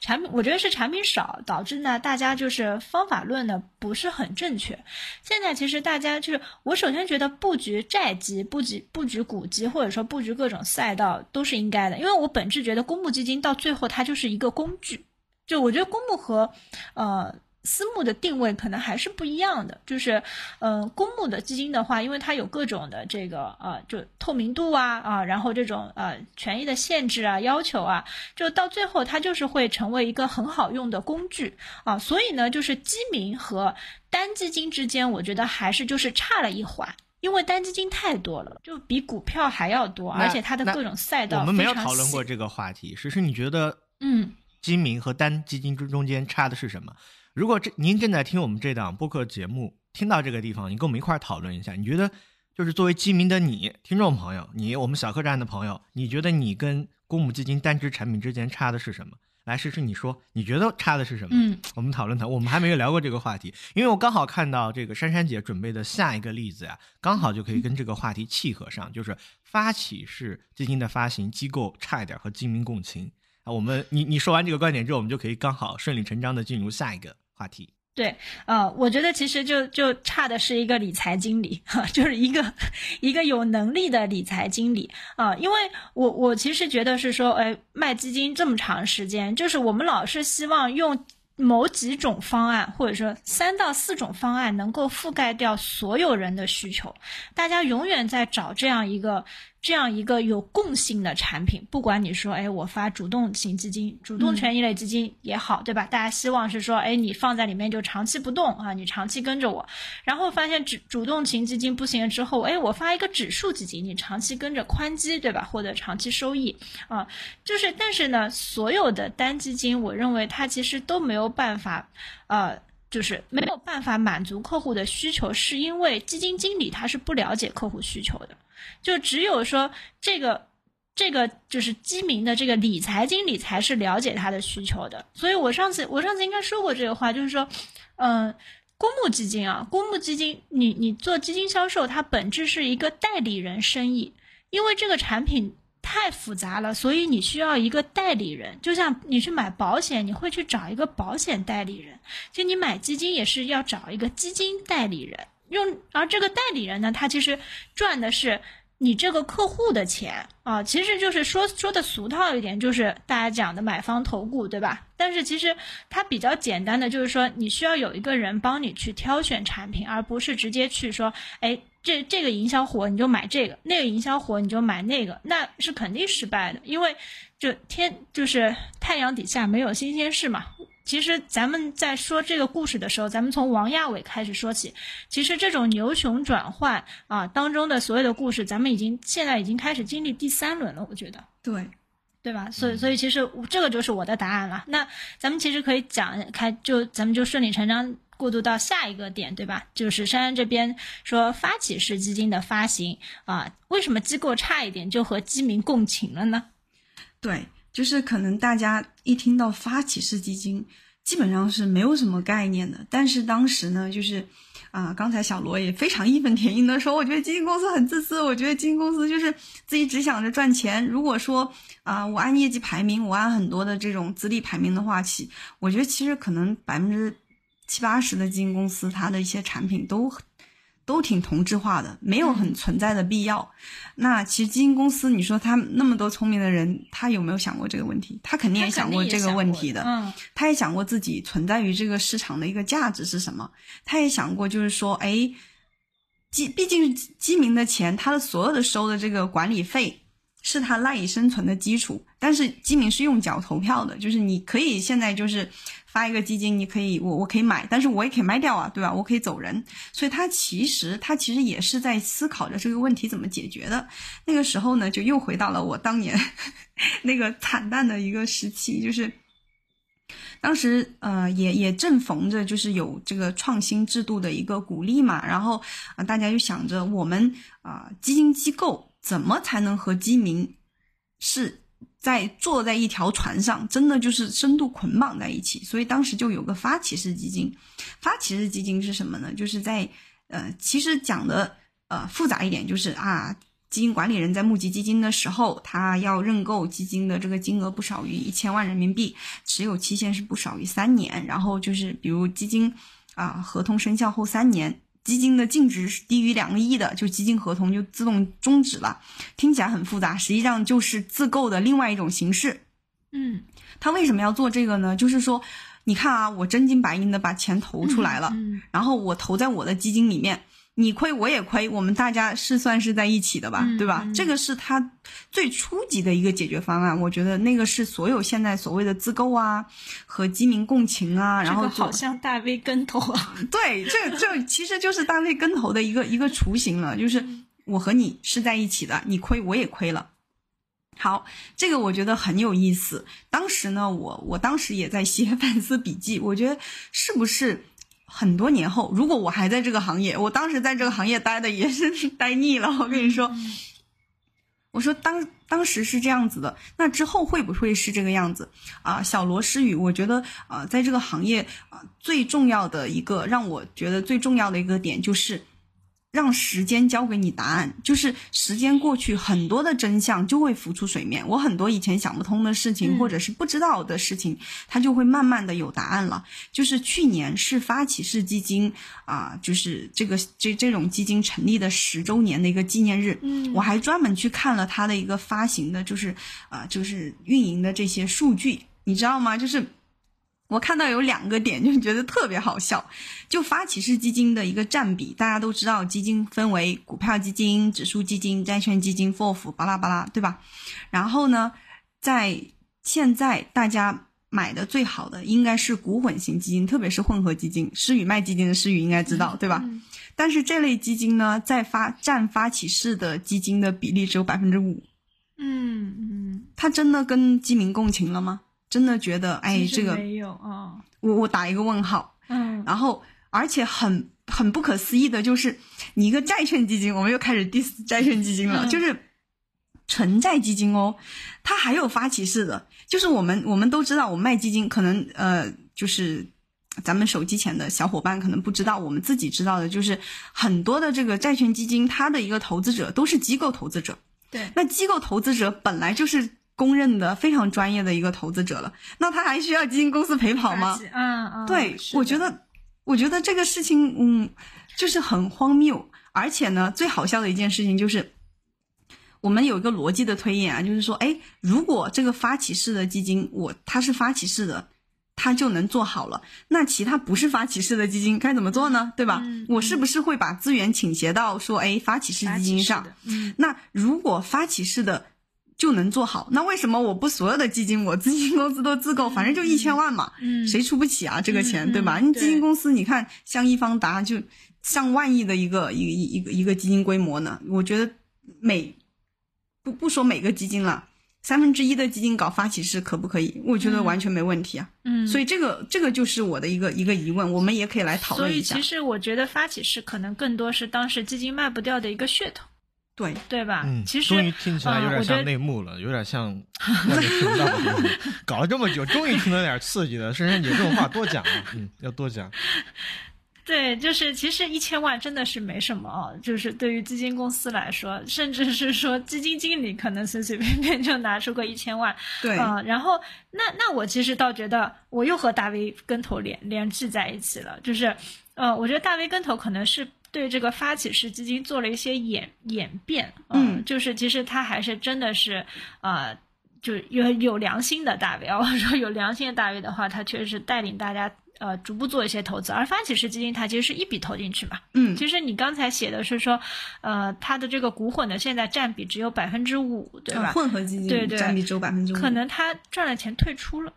产品我觉得是产品少，导致呢大家就是方法论呢不是很正确。现在其实大家就是，我首先觉得布局债基、布局布局股基，或者说布局各种赛道都是应该的，因为我本质觉得公募基金到最后它就是一个工具，就我觉得公募和，呃。私募的定位可能还是不一样的，就是，嗯，公募的基金的话，因为它有各种的这个呃，就透明度啊啊，然后这种呃权益的限制啊要求啊，就到最后它就是会成为一个很好用的工具啊，所以呢，就是基民和单基金之间，我觉得还是就是差了一环，因为单基金太多了，就比股票还要多，而且它的各种赛道我们没有讨论过这个话题，实实你觉得嗯，基民和单基金中中间差的是什么？如果这您正在听我们这档播客节目，听到这个地方，你跟我们一块儿讨论一下，你觉得就是作为基民的你，听众朋友，你我们小客栈的朋友，你觉得你跟公募基金单只产品之间差的是什么？来，试试你说，你觉得差的是什么？嗯，我们讨论讨论。我们还没有聊过这个话题，因为我刚好看到这个珊珊姐准备的下一个例子呀，刚好就可以跟这个话题契合上，就是发起式基金的发行机构差一点和基民共情。啊，我们你你说完这个观点之后，我们就可以刚好顺理成章的进入下一个话题。对，呃，我觉得其实就就差的是一个理财经理，哈，就是一个一个有能力的理财经理啊。因为我我其实觉得是说，哎，卖基金这么长时间，就是我们老是希望用某几种方案，或者说三到四种方案，能够覆盖掉所有人的需求。大家永远在找这样一个。这样一个有共性的产品，不管你说，哎，我发主动型基金、主动权益类基金也好，对吧？大家希望是说，哎，你放在里面就长期不动啊，你长期跟着我。然后发现主主动型基金不行了之后，哎，我发一个指数基金，你长期跟着宽基，对吧？获得长期收益啊，就是，但是呢，所有的单基金，我认为它其实都没有办法，呃，就是没有办法满足客户的需求，是因为基金经理他是不了解客户需求的。就只有说这个，这个就是基民的这个理财经理才是了解他的需求的。所以我上次我上次应该说过这个话，就是说，嗯，公募基金啊，公募基金，你你做基金销售，它本质是一个代理人生意，因为这个产品太复杂了，所以你需要一个代理人。就像你去买保险，你会去找一个保险代理人，就你买基金也是要找一个基金代理人。用而这个代理人呢，他其实赚的是你这个客户的钱啊，其实就是说说的俗套一点，就是大家讲的买方投顾，对吧？但是其实它比较简单的就是说，你需要有一个人帮你去挑选产品，而不是直接去说，哎，这这个营销火你就买这个，那个营销火你就买那个，那是肯定失败的，因为就天就是太阳底下没有新鲜事嘛。其实咱们在说这个故事的时候，咱们从王亚伟开始说起。其实这种牛熊转换啊当中的所有的故事，咱们已经现在已经开始经历第三轮了。我觉得，对，对吧？所以，所以其实这个就是我的答案了。那咱们其实可以讲开，就咱们就顺理成章过渡到下一个点，对吧？就是珊珊这边说发起式基金的发行啊，为什么机构差一点就和基民共情了呢？对，就是可能大家一听到发起式基金，基本上是没有什么概念的。但是当时呢，就是啊，刚才小罗也非常义愤填膺的说，我觉得基金公司很自私，我觉得基金公司就是自己只想着赚钱。如果说啊，我按业绩排名，我按很多的这种资历排名的话，其我觉得其实可能百分之七八十的基金公司，它的一些产品都。都挺同质化的，没有很存在的必要。那其实基金公司，你说他那么多聪明的人，他有没有想过这个问题？他肯定也想过这个问题的。嗯，他也想过自己存在于这个市场的一个价值是什么。他也想过，就是说，哎，基毕竟基民的钱，他的所有的收的这个管理费。是他赖以生存的基础，但是基民是用脚投票的，就是你可以现在就是发一个基金，你可以我我可以买，但是我也可以卖掉啊，对吧？我可以走人，所以他其实他其实也是在思考着这个问题怎么解决的。那个时候呢，就又回到了我当年 那个惨淡的一个时期，就是当时呃也也正逢着就是有这个创新制度的一个鼓励嘛，然后啊大家就想着我们啊基金机构。怎么才能和基民是在坐在一条船上，真的就是深度捆绑在一起？所以当时就有个发起式基金。发起式基金是什么呢？就是在呃，其实讲的呃复杂一点，就是啊，基金管理人在募集基金的时候，他要认购基金的这个金额不少于一千万人民币，持有期限是不少于三年，然后就是比如基金啊，合同生效后三年。基金的净值是低于两个亿的，就基金合同就自动终止了。听起来很复杂，实际上就是自购的另外一种形式。嗯，他为什么要做这个呢？就是说，你看啊，我真金白银的把钱投出来了，然后我投在我的基金里面。你亏我也亏，我们大家是算是在一起的吧，对吧？这个是他最初级的一个解决方案，我觉得那个是所有现在所谓的自购啊和基民共情啊，然后好像大 V 跟投啊，对，这这其实就是大 V 跟投的一个一个雏形了，就是我和你是在一起的，你亏我也亏了。好，这个我觉得很有意思。当时呢，我我当时也在写 反思笔记，我觉得是不是？很多年后，如果我还在这个行业，我当时在这个行业待的也是待腻了。我跟你说，我说当当时是这样子的，那之后会不会是这个样子啊？小罗诗雨，我觉得啊，在这个行业啊，最重要的一个让我觉得最重要的一个点就是。让时间交给你答案，就是时间过去，很多的真相就会浮出水面。我很多以前想不通的事情，或者是不知道的事情，它就会慢慢的有答案了。就是去年是发起式基金啊，就是这个这这种基金成立的十周年的一个纪念日。嗯，我还专门去看了它的一个发行的，就是啊，就是运营的这些数据，你知道吗？就是。我看到有两个点，就觉得特别好笑。就发起式基金的一个占比，大家都知道，基金分为股票基金、指数基金、债券基金、FOF，巴拉巴拉，对吧？然后呢，在现在大家买的最好的应该是股混型基金，特别是混合基金。诗雨卖基金的诗雨应该知道，对吧？但是这类基金呢，在发占发起式的基金的比例只有百分之五。嗯嗯，它真的跟基民共情了吗？真的觉得，哎，这个没有啊，我我打一个问号。嗯，然后而且很很不可思议的就是，你一个债券基金，我们又开始 diss 债券基金了，就是纯债基金哦，它还有发起式的，就是我们我们都知道，我们卖基金可能呃，就是咱们手机前的小伙伴可能不知道，我们自己知道的就是很多的这个债券基金，它的一个投资者都是机构投资者。对，那机构投资者本来就是。公认的非常专业的一个投资者了，那他还需要基金公司陪跑吗？嗯嗯，对，我觉得，我觉得这个事情，嗯，就是很荒谬。而且呢，最好笑的一件事情就是，我们有一个逻辑的推演啊，就是说，哎，如果这个发起式的基金，我它是发起式的，它就能做好了，那其他不是发起式的基金该怎么做呢？对吧？我是不是会把资源倾斜到说，哎，发起式基金上？那如果发起式的。就能做好，那为什么我不所有的基金，我基金公司都自购，反正就一千万嘛，谁出不起啊这个钱，对吧？你基金公司，你看像易方达就上万亿的一个一一一个一个基金规模呢，我觉得每不不说每个基金了，三分之一的基金搞发起式可不可以？我觉得完全没问题啊。嗯，所以这个这个就是我的一个一个疑问，我们也可以来讨论一下。所以其实我觉得发起式可能更多是当时基金卖不掉的一个噱头，对对吧？嗯，其实终于听起来有点像内幕了，有点像。搞了这么久，终于听到点刺激的。珊珊姐这种话多讲啊，嗯，要多讲。对，就是其实一千万真的是没什么啊，就是对于基金公司来说，甚至是说基金经理可能随随便便就拿出个一千万，对，啊、然后那那我其实倒觉得我又和大 V 跟头连连系在一起了，就是，呃，我觉得大 V 跟头可能是对这个发起式基金做了一些演演变，呃嗯就是其实他还是真的是，呃。就有有良心的大 V 啊，我说有良心的大 V 的话，他确实是带领大家呃逐步做一些投资，而发起式基金它其实是一笔投进去嘛，嗯，其实你刚才写的是说，呃，它的这个股混的现在占比只有百分之五，对吧？呃混合基金对对占比只有百分之五，可能他赚了钱退出了，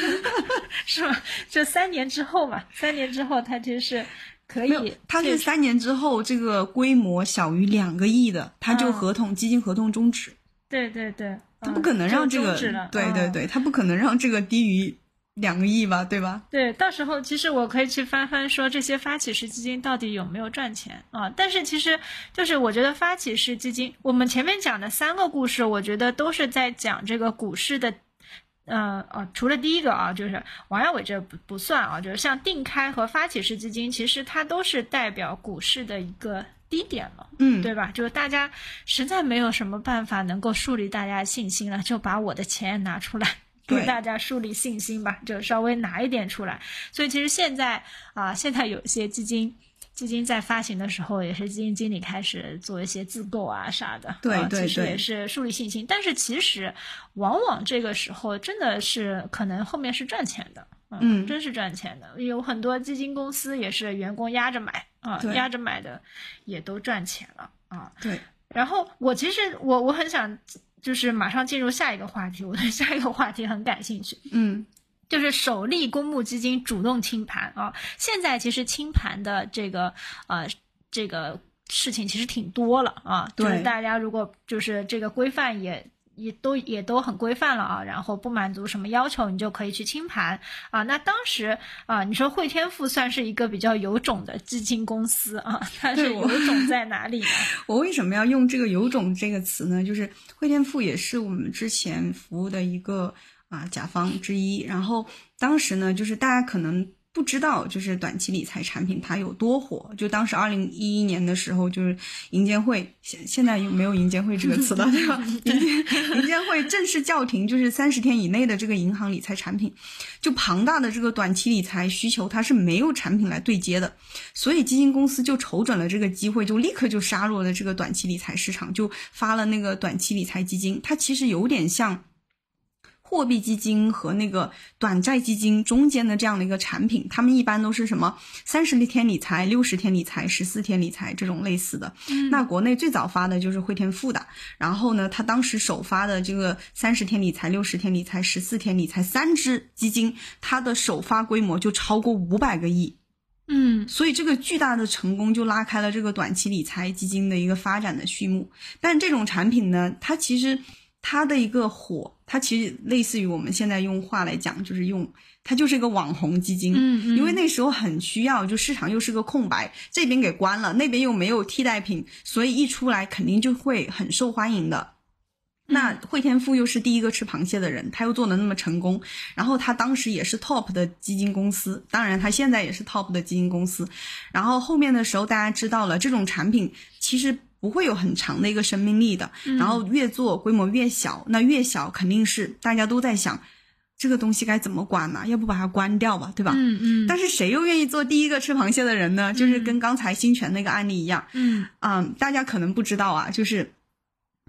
是吧？就三年之后嘛，三年之后他其实是可以，，他是三年之后这个规模小于两个亿的，它就嗯合同、基金合同终止，对对对，它不可能让这个对对对，它不可能让这个低于两个亿吧，对吧？对，到时候其实我可以去翻翻说这些发起式基金到底有没有赚钱啊？但是其实就是我觉得发起式基金，我们前面讲的三个故事，我觉得都是在讲这个股市的。呃呃，除了第一个啊，就是王亚伟这不不算啊，就是像定开和发起式基金，其实它都是代表股市的一个低点了。嗯，对吧？就是大家实在没有什么办法能够树立大家的信心了，就把我的钱拿出来。给大家树立信心吧，就稍微拿一点出来。所以其实现在啊，现在有一些基金，基金在发行的时候，也是基金经理开始做一些自购啊啥的，对啊对对其实也是树立信心。但是其实往往这个时候真的是可能后面是赚钱的，嗯真是赚钱的。有很多基金公司也是员工压着买啊，压着买的也都赚钱了啊。对，然后我其实我我很想就是马上进入下一个话题，我对下一个话题很感兴趣，嗯就是首例公募基金主动清盘啊。现在其实清盘的这个呃这个事情其实挺多了啊，就是大家如果就是这个规范也。也都也都很规范了啊，然后不满足什么要求，你就可以去清盘啊。那当时啊，你说汇添富算是一个比较有种的基金公司啊，它是我有种在哪里呢？我为什么要用这个“有种”这个词呢？就是汇添富也是我们之前服务的一个啊甲方之一。然后当时呢，就是大家可能不知道，就是短期理财产品它有多火。就当时二零一一年的时候，就是银监会现现在有没有银监会这个词了，对吧？银监 银监会正式叫停，就是三十天以内的这个银行理财产品，就庞大的这个短期理财需求，它是没有产品来对接的。所以基金公司就瞅准了这个机会，就立刻就杀入了这个短期理财市场，就发了那个短期理财基金。它其实有点像货币基金和那个短债基金中间的这样的一个产品。他们一般都是什么三十天理财、六十天理财、十四天理财这种类似的。那国内最早发的就是汇添富的，然后呢，他当时首发的这个三十天理财、六十天理财、十四天理财三只基金，它的首发规模就超过五百个亿。嗯所以这个巨大的成功就拉开了这个短期理财基金的一个发展的序幕。但这种产品呢，它其实它的一个火，它其实类似于我们现在用话来讲，就是用它就是一个网红基金。嗯嗯，因为那时候很需要，就市场又是个空白，这边给关了，那边又没有替代品，所以一出来肯定就会很受欢迎的。那汇添富又是第一个吃螃蟹的人，他又做的那么成功，然后他当时也是 top 的基金公司，当然他现在也是 top 的基金公司。然后后面的时候，大家知道了这种产品其实不会有很长的一个生命力的，然后越做规模越小，那越小肯定是大家都在想这个东西该怎么管呢、要不把它关掉吧，对吧？嗯嗯，但是谁又愿意做第一个吃螃蟹的人呢？就是跟刚才新泉那个案例一样，嗯嗯，大家可能不知道啊，就是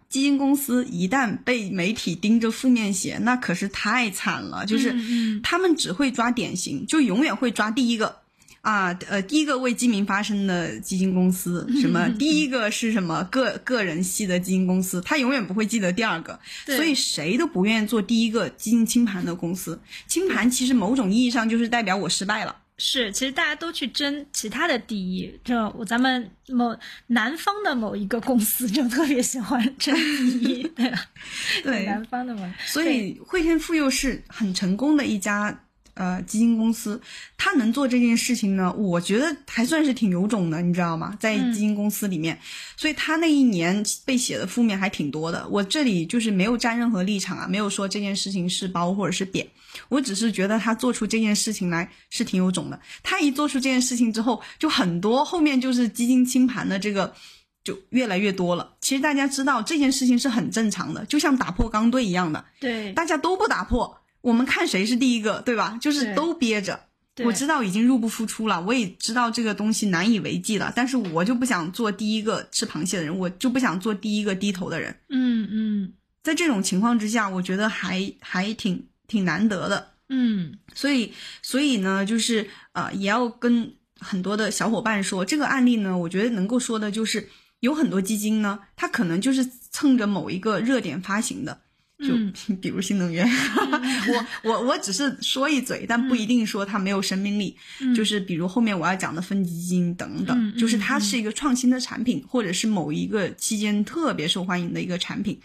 基金公司一旦被媒体盯着负面写，那可是太惨了。就是嗯他们只会抓典型，就永远会抓第一个。啊，呃，第一个为基民发声的基金公司，什么第一个是什么个个人系的基金公司，他永远不会记得第二个，对所以谁都不愿意做第一个基金清盘的公司。清盘其实某种意义上就是代表我失败了。是，其实大家都去争其他的第一，就我咱们某南方的某一个公司就特别喜欢争第一，对吧？对南方的嘛，所以汇添富又是很成功的一家呃基金公司，他能做这件事情呢，我觉得还算是挺有种的，你知道吗？在基金公司里面，所以他那一年被写的负面还挺多的。我这里就是没有站任何立场啊，没有说这件事情是褒或者是贬，我只是觉得他做出这件事情来是挺有种的。他一做出这件事情之后，就很多后面就是基金清盘的这个。就越来越多了。其实大家知道这件事情是很正常的，就像打破钢兑一样的，对，大家都不打破，我们看谁是第一个，对吧？就是都憋着。我知道已经入不敷出了，我也知道这个东西难以为继了，但是我就不想做第一个吃螃蟹的人，我就不想做第一个低头的人。嗯嗯在这种情况之下，我觉得还还挺挺难得的。嗯，所以，所以呢，就是呃，也要跟很多的小伙伴说，这个案例呢，我觉得能够说的就是，有很多基金呢，它可能就是蹭着某一个热点发行的，就、嗯 比如新能源，我我我只是说一嘴，但不一定说它没有生命力。嗯就是比如后面我要讲的分基金等等，就是它是一个创新的产品，或者是某一个期间特别受欢迎的一个产品，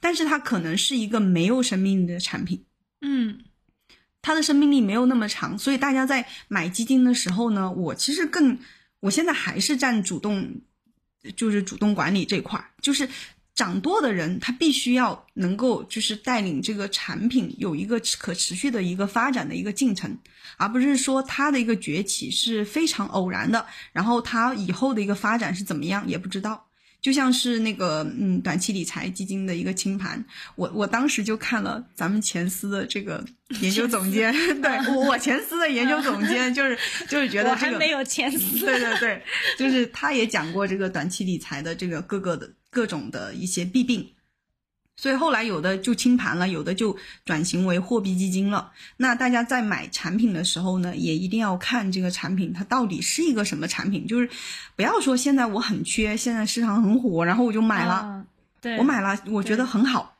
但是它可能是一个没有生命力的产品。嗯它的生命力没有那么长，所以大家在买基金的时候呢，我其实更，我现在还是占主动，就是主动管理这块儿，就是掌舵的人他必须要能够就是带领这个产品有一个可持续的一个发展的一个进程，而不是说他的一个崛起是非常偶然的，然后他以后的一个发展是怎么样也不知道。就像是那个嗯短期理财基金的一个清盘，我我当时就看了咱们前司的这个研究总监，对我我前司的研究总监 就是就是觉得这个还没有前司，对对对，就是他也讲过这个短期理财的这个各个的各种的一些弊病，所以后来有的就清盘了，有的就转型为货币基金了。那大家在买产品的时候呢，也一定要看这个产品它到底是一个什么产品，就是不要说现在我很缺，现在市场很火，然后我就买了，啊对，我买了，我觉得很好，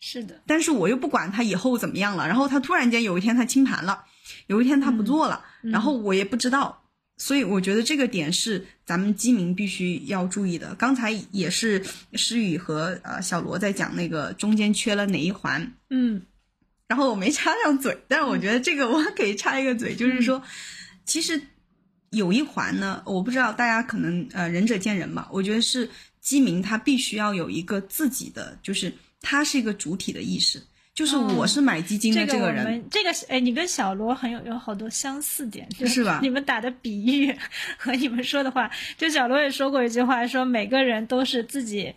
是的，但是我又不管它以后怎么样了，然后它突然间有一天它清盘了，有一天它不做了，嗯然后。我也不知道，所以我觉得这个点是咱们基民必须要注意的。刚才也是诗雨和呃小罗在讲那个中间缺了哪一环，嗯。然后我没插上嘴，但是我觉得这个我可以插一个嘴，就是说，其实有一环呢，我不知道大家可能呃仁者见仁吧，我觉得是基民他必须要有一个自己的，就是他是一个主体的意识，就是哦我是买基金的这个我这个人，这个是哎，你跟小罗很有有好多相似点，就是吧你们打的比喻和你们说的话，就小罗也说过一句话，说每个人都是自己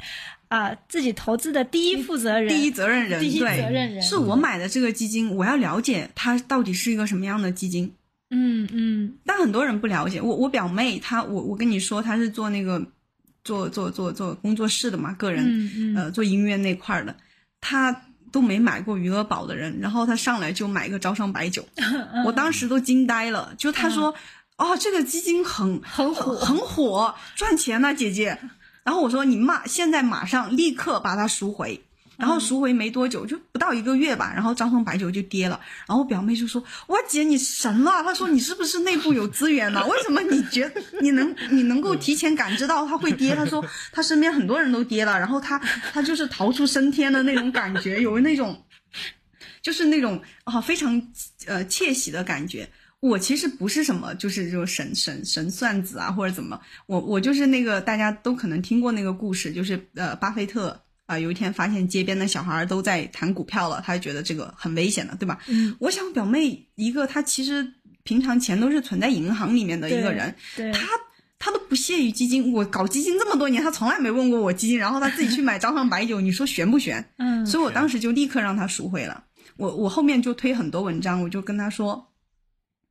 啊、自己投资的第一负责人，第一责任人，第一，责任人是我买的这个基金，我要了解它到底是一个什么样的基金。嗯嗯但很多人不了解。我我表妹她，我我跟你说，她是做那个做做做做工作室的嘛，个人、嗯嗯呃做音乐那块儿的，她都没买过余额宝的人，然后他上来就买一个招商白酒，嗯我当时都惊呆了。就他说，哦，这个基金很很火很火，赚钱呢、姐姐。然后我说你马现在马上立刻把它赎回。然后赎回没多久，就不到一个月吧，然后招商白酒就跌了。然后我表妹就说：“哇，姐你神了！”她说：“你是不是内部有资源呢？为什么你觉你能你能够提前感知到它会跌？”她说：“她身边很多人都跌了，然后她她就是逃出升天的那种感觉，有那种就是那种啊非常呃窃喜的感觉。”我其实不是什么，就是就神神神算子啊，或者怎么，我我就是那个大家都可能听过那个故事，就是呃，巴菲特啊、有一天发现街边的小孩都在谈股票了，他就觉得这个很危险的，对吧？嗯，我想表妹一个，她其实平常钱都是存在银行里面的一个人，对，她她都不屑于基金，我搞基金这么多年，她从来没问过我基金，然后她自己去买招商白酒，你说悬不悬？嗯所以我当时就立刻让他赎回了。我我后面就推很多文章，我就跟他说，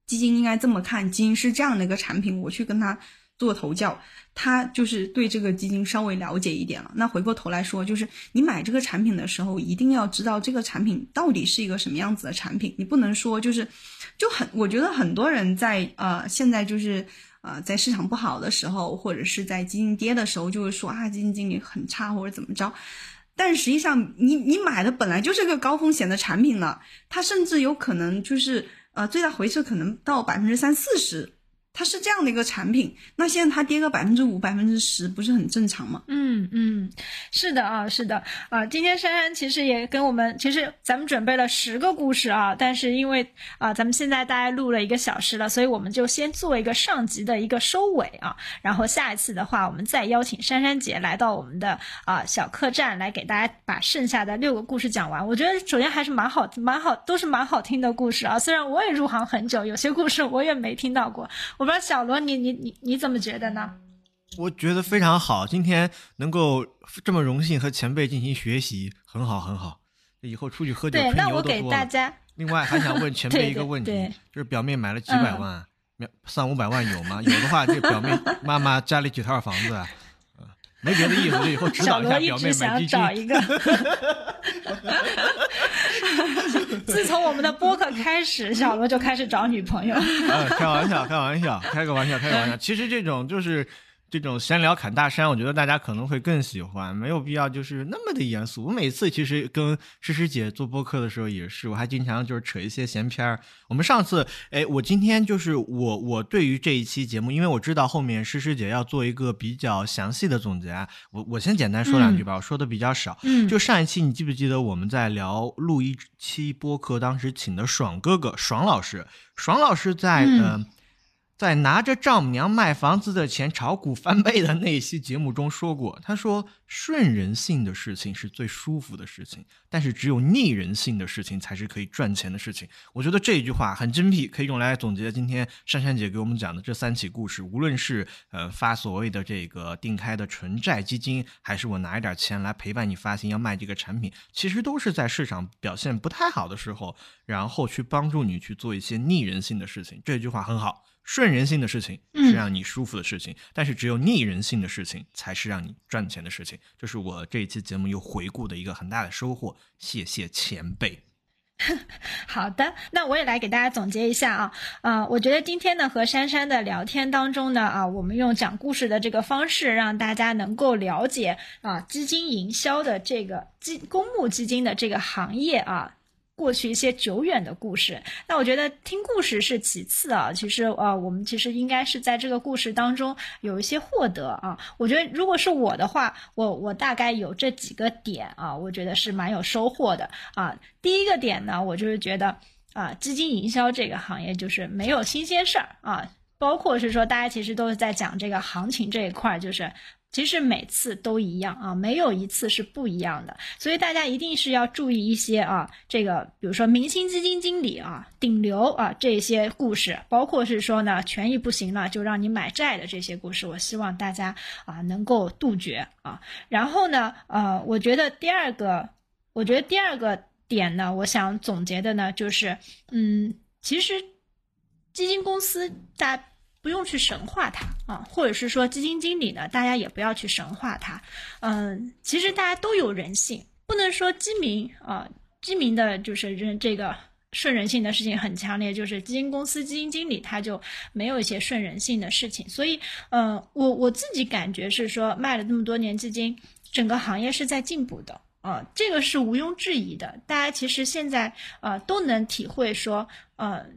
基金应该这么看，基金是这样的一个产品，我去跟他做头教，他就是对这个基金稍微了解一点了。那回过头来说，就是你买这个产品的时候，一定要知道这个产品到底是一个什么样子的产品，你不能说就是就很，我觉得很多人在呃现在就是。呃，在市场不好的时候，或者是在基金跌的时候，就会说啊，基金经理很差或者怎么着。但实际上你，你买的本来就是个高风险的产品了，它甚至有可能就是呃，最大回撤可能到百分之三四十。它是这样的一个产品，那现在它跌个百分之五、百分之十，不是很正常吗？嗯嗯，是的啊，是的啊。今天珊珊其实也跟我们，其实咱们准备了十个故事啊，但是因为啊，咱们现在大概录了一个小时了，所以我们就先做一个上集的一个收尾啊。然后下一次的话，我们再邀请珊珊姐来到我们的啊小客栈，来给大家把剩下的六个故事讲完。我觉得首先还是蛮好，蛮好，都是蛮好听的故事啊。虽然我也入行很久，有些故事我也没听到过。我。不知道小罗，你你你你怎么觉得呢？我觉得非常好，今天能够这么荣幸和前辈进行学习，很好很好。以后出去喝酒吹牛都多。另外还想问前 辈一个问题，就是表妹买了几百万，三五百万有吗？有的话，这表妹妈妈家里几套房子？没别的意思，就以后指导一下表妹买基金。自从我们的播客开始，小罗就开始找女朋友。开玩笑，开玩笑，开个玩笑，开个玩笑。其实这种就是。这种闲聊侃大山，我觉得大家可能会更喜欢，没有必要就是那么的严肃。我每次其实跟诗诗姐做播客的时候也是，我还经常就是扯一些闲篇儿。我们上次，哎，我今天就是我我对于这一期节目，因为我知道后面诗诗姐要做一个比较详细的总结，我我先简单说两句吧，我说的比较少。嗯，就上一期你记不记得我们在聊录一期播客，当时请的爽哥哥爽老师，爽老师在嗯。在拿着丈母娘卖房子的钱炒股翻倍的那一期节目中说过，他说顺人性的事情是最舒服的事情，但是只有逆人性的事情才是可以赚钱的事情。我觉得这一句话很精辟，可以用来总结今天珊珊姐给我们讲的这三起故事。无论是呃发所谓的这个定开的纯债基金，还是我拿一点钱来陪伴你发行要卖这个产品，其实都是在市场表现不太好的时候，然后去帮助你去做一些逆人性的事情。这句话很好。顺人性的事情是让你舒服的事情，但是只有逆人性的事情才是让你赚钱的事情。这是我这一期节目又回顾的一个很大的收获。谢谢前辈。好的，那我也来给大家总结一下啊，啊，我觉得今天呢和珊珊的聊天当中呢，啊，我们用讲故事的这个方式，让大家能够了解啊基金营销的这个基公募基金的这个行业啊。过去一些久远的故事，那我觉得听故事是其次啊。其实呃，我们其实应该是在这个故事当中有一些获得啊。我觉得如果是我的话，我我大概有这几个点啊，我觉得是蛮有收获的啊。第一个点呢，我就是觉得啊，基金营销这个行业就是没有新鲜事儿啊，包括是说大家其实都是在讲这个行情这一块，就是。其实每次都一样啊，没有一次是不一样的，所以大家一定是要注意一些啊，这个比如说明星基金经理啊、顶流啊这些故事，包括是说呢权益不行了就让你买债的这些故事，我希望大家啊能够杜绝啊。然后呢，呃，我觉得第二个，我觉得第二个点呢，我想总结的呢就是，嗯，其实基金公司大家。不用去神化它啊，或者是说基金经理呢，大家也不要去神化它。嗯，其实大家都有人性，不能说基民啊，基民的就是人这个顺人性的事情很强烈，就是基金公司基金经理他就没有一些顺人性的事情。所以，嗯，我我自己感觉是说，卖了这么多年基金，整个行业是在进步的啊，这个是毋庸置疑的。大家其实现在啊都能体会说，嗯。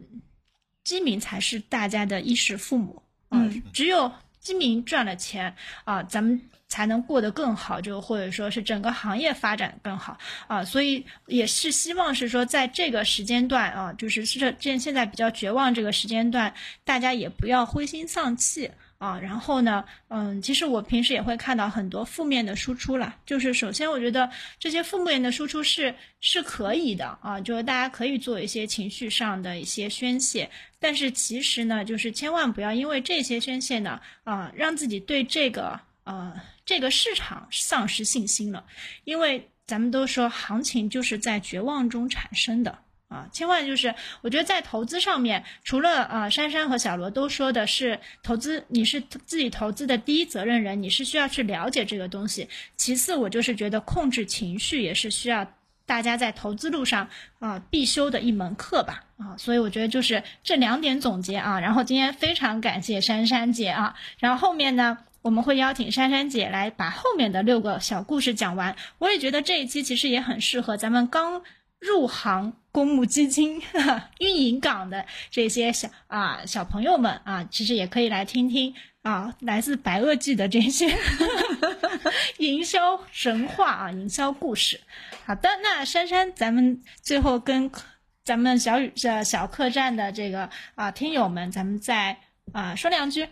基民才是大家的衣食父母，嗯，只有基民赚了钱啊，咱们才能过得更好，就或者说是整个行业发展更好。啊，所以也是希望是说在这个时间段啊，就是这现现在比较绝望这个时间段，大家也不要灰心丧气。啊，然后呢，嗯，其实我平时也会看到很多负面的输出了。就是首先，我觉得这些负面的输出是是可以的啊，就是大家可以做一些情绪上的一些宣泄。但是其实呢，就是千万不要因为这些宣泄呢，啊，让自己对这个呃这个市场丧失信心了。因为咱们都说行情就是在绝望中产生的。啊，千万就是，我觉得在投资上面，除了啊，珊珊和小罗都说的是投资，你是自己投资的第一责任人，你是需要去了解这个东西。其次，我就是觉得控制情绪也是需要大家在投资路上啊必修的一门课吧。啊，所以我觉得就是这两点总结啊。然后今天非常感谢珊珊姐啊，然后后面呢，我们会邀请珊珊姐来把后面的六个小故事讲完。我也觉得这一期其实也很适合咱们刚入行。公募基金运营岗的这些小啊小朋友们啊，其实也可以来听听啊，来自白垩纪的这些 营销神话啊，营销故事。好的，那珊珊，咱们最后跟咱们小雨这小客栈的这个啊听友们，咱们再啊说两句。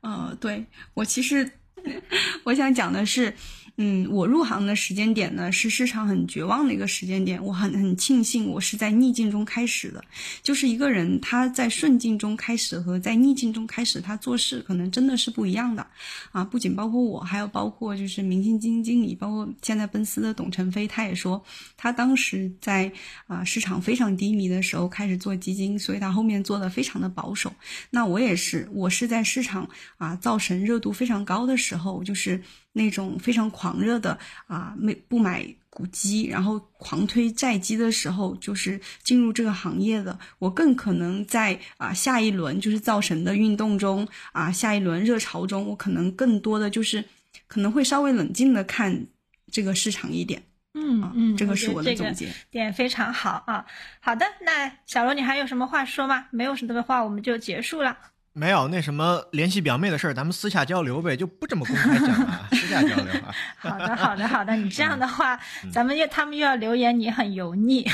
呃，对我其实 我想讲的是。嗯，我入行的时间点呢，是市场很绝望的一个时间点。我很很庆幸，我是在逆境中开始的。就是一个人他在顺境中开始和在逆境中开始，他做事可能真的是不一样的啊！不仅包括我，还有包括就是明星基金经理，包括现在奔四的董成飞，他也说他当时在啊市场非常低迷的时候开始做基金，所以他后面做的非常的保守。那我也是，我是在市场啊造神热度非常高的时候，就是。那种非常狂热的啊，没不买股基，然后狂推债基的时候，就是进入这个行业的。我更可能在啊下一轮就是造神的运动中啊下一轮热潮中，我可能更多的就是可能会稍微冷静的看这个市场一点。嗯嗯，这个是我的总结，点非常好啊。好的，那小罗你还有什么话说吗？没有什么的话，我们就结束了。没有那什么联系表妹的事儿，咱们私下交流呗，就不这么公开讲了，私下交流啊。好的，好的，好的，你这样的话，咱们又他们又要留言，你很油腻。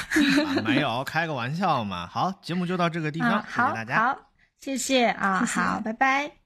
没有，开个玩笑嘛。好，节目就到这个地方，谢谢大家。好，谢谢啊，好，拜拜。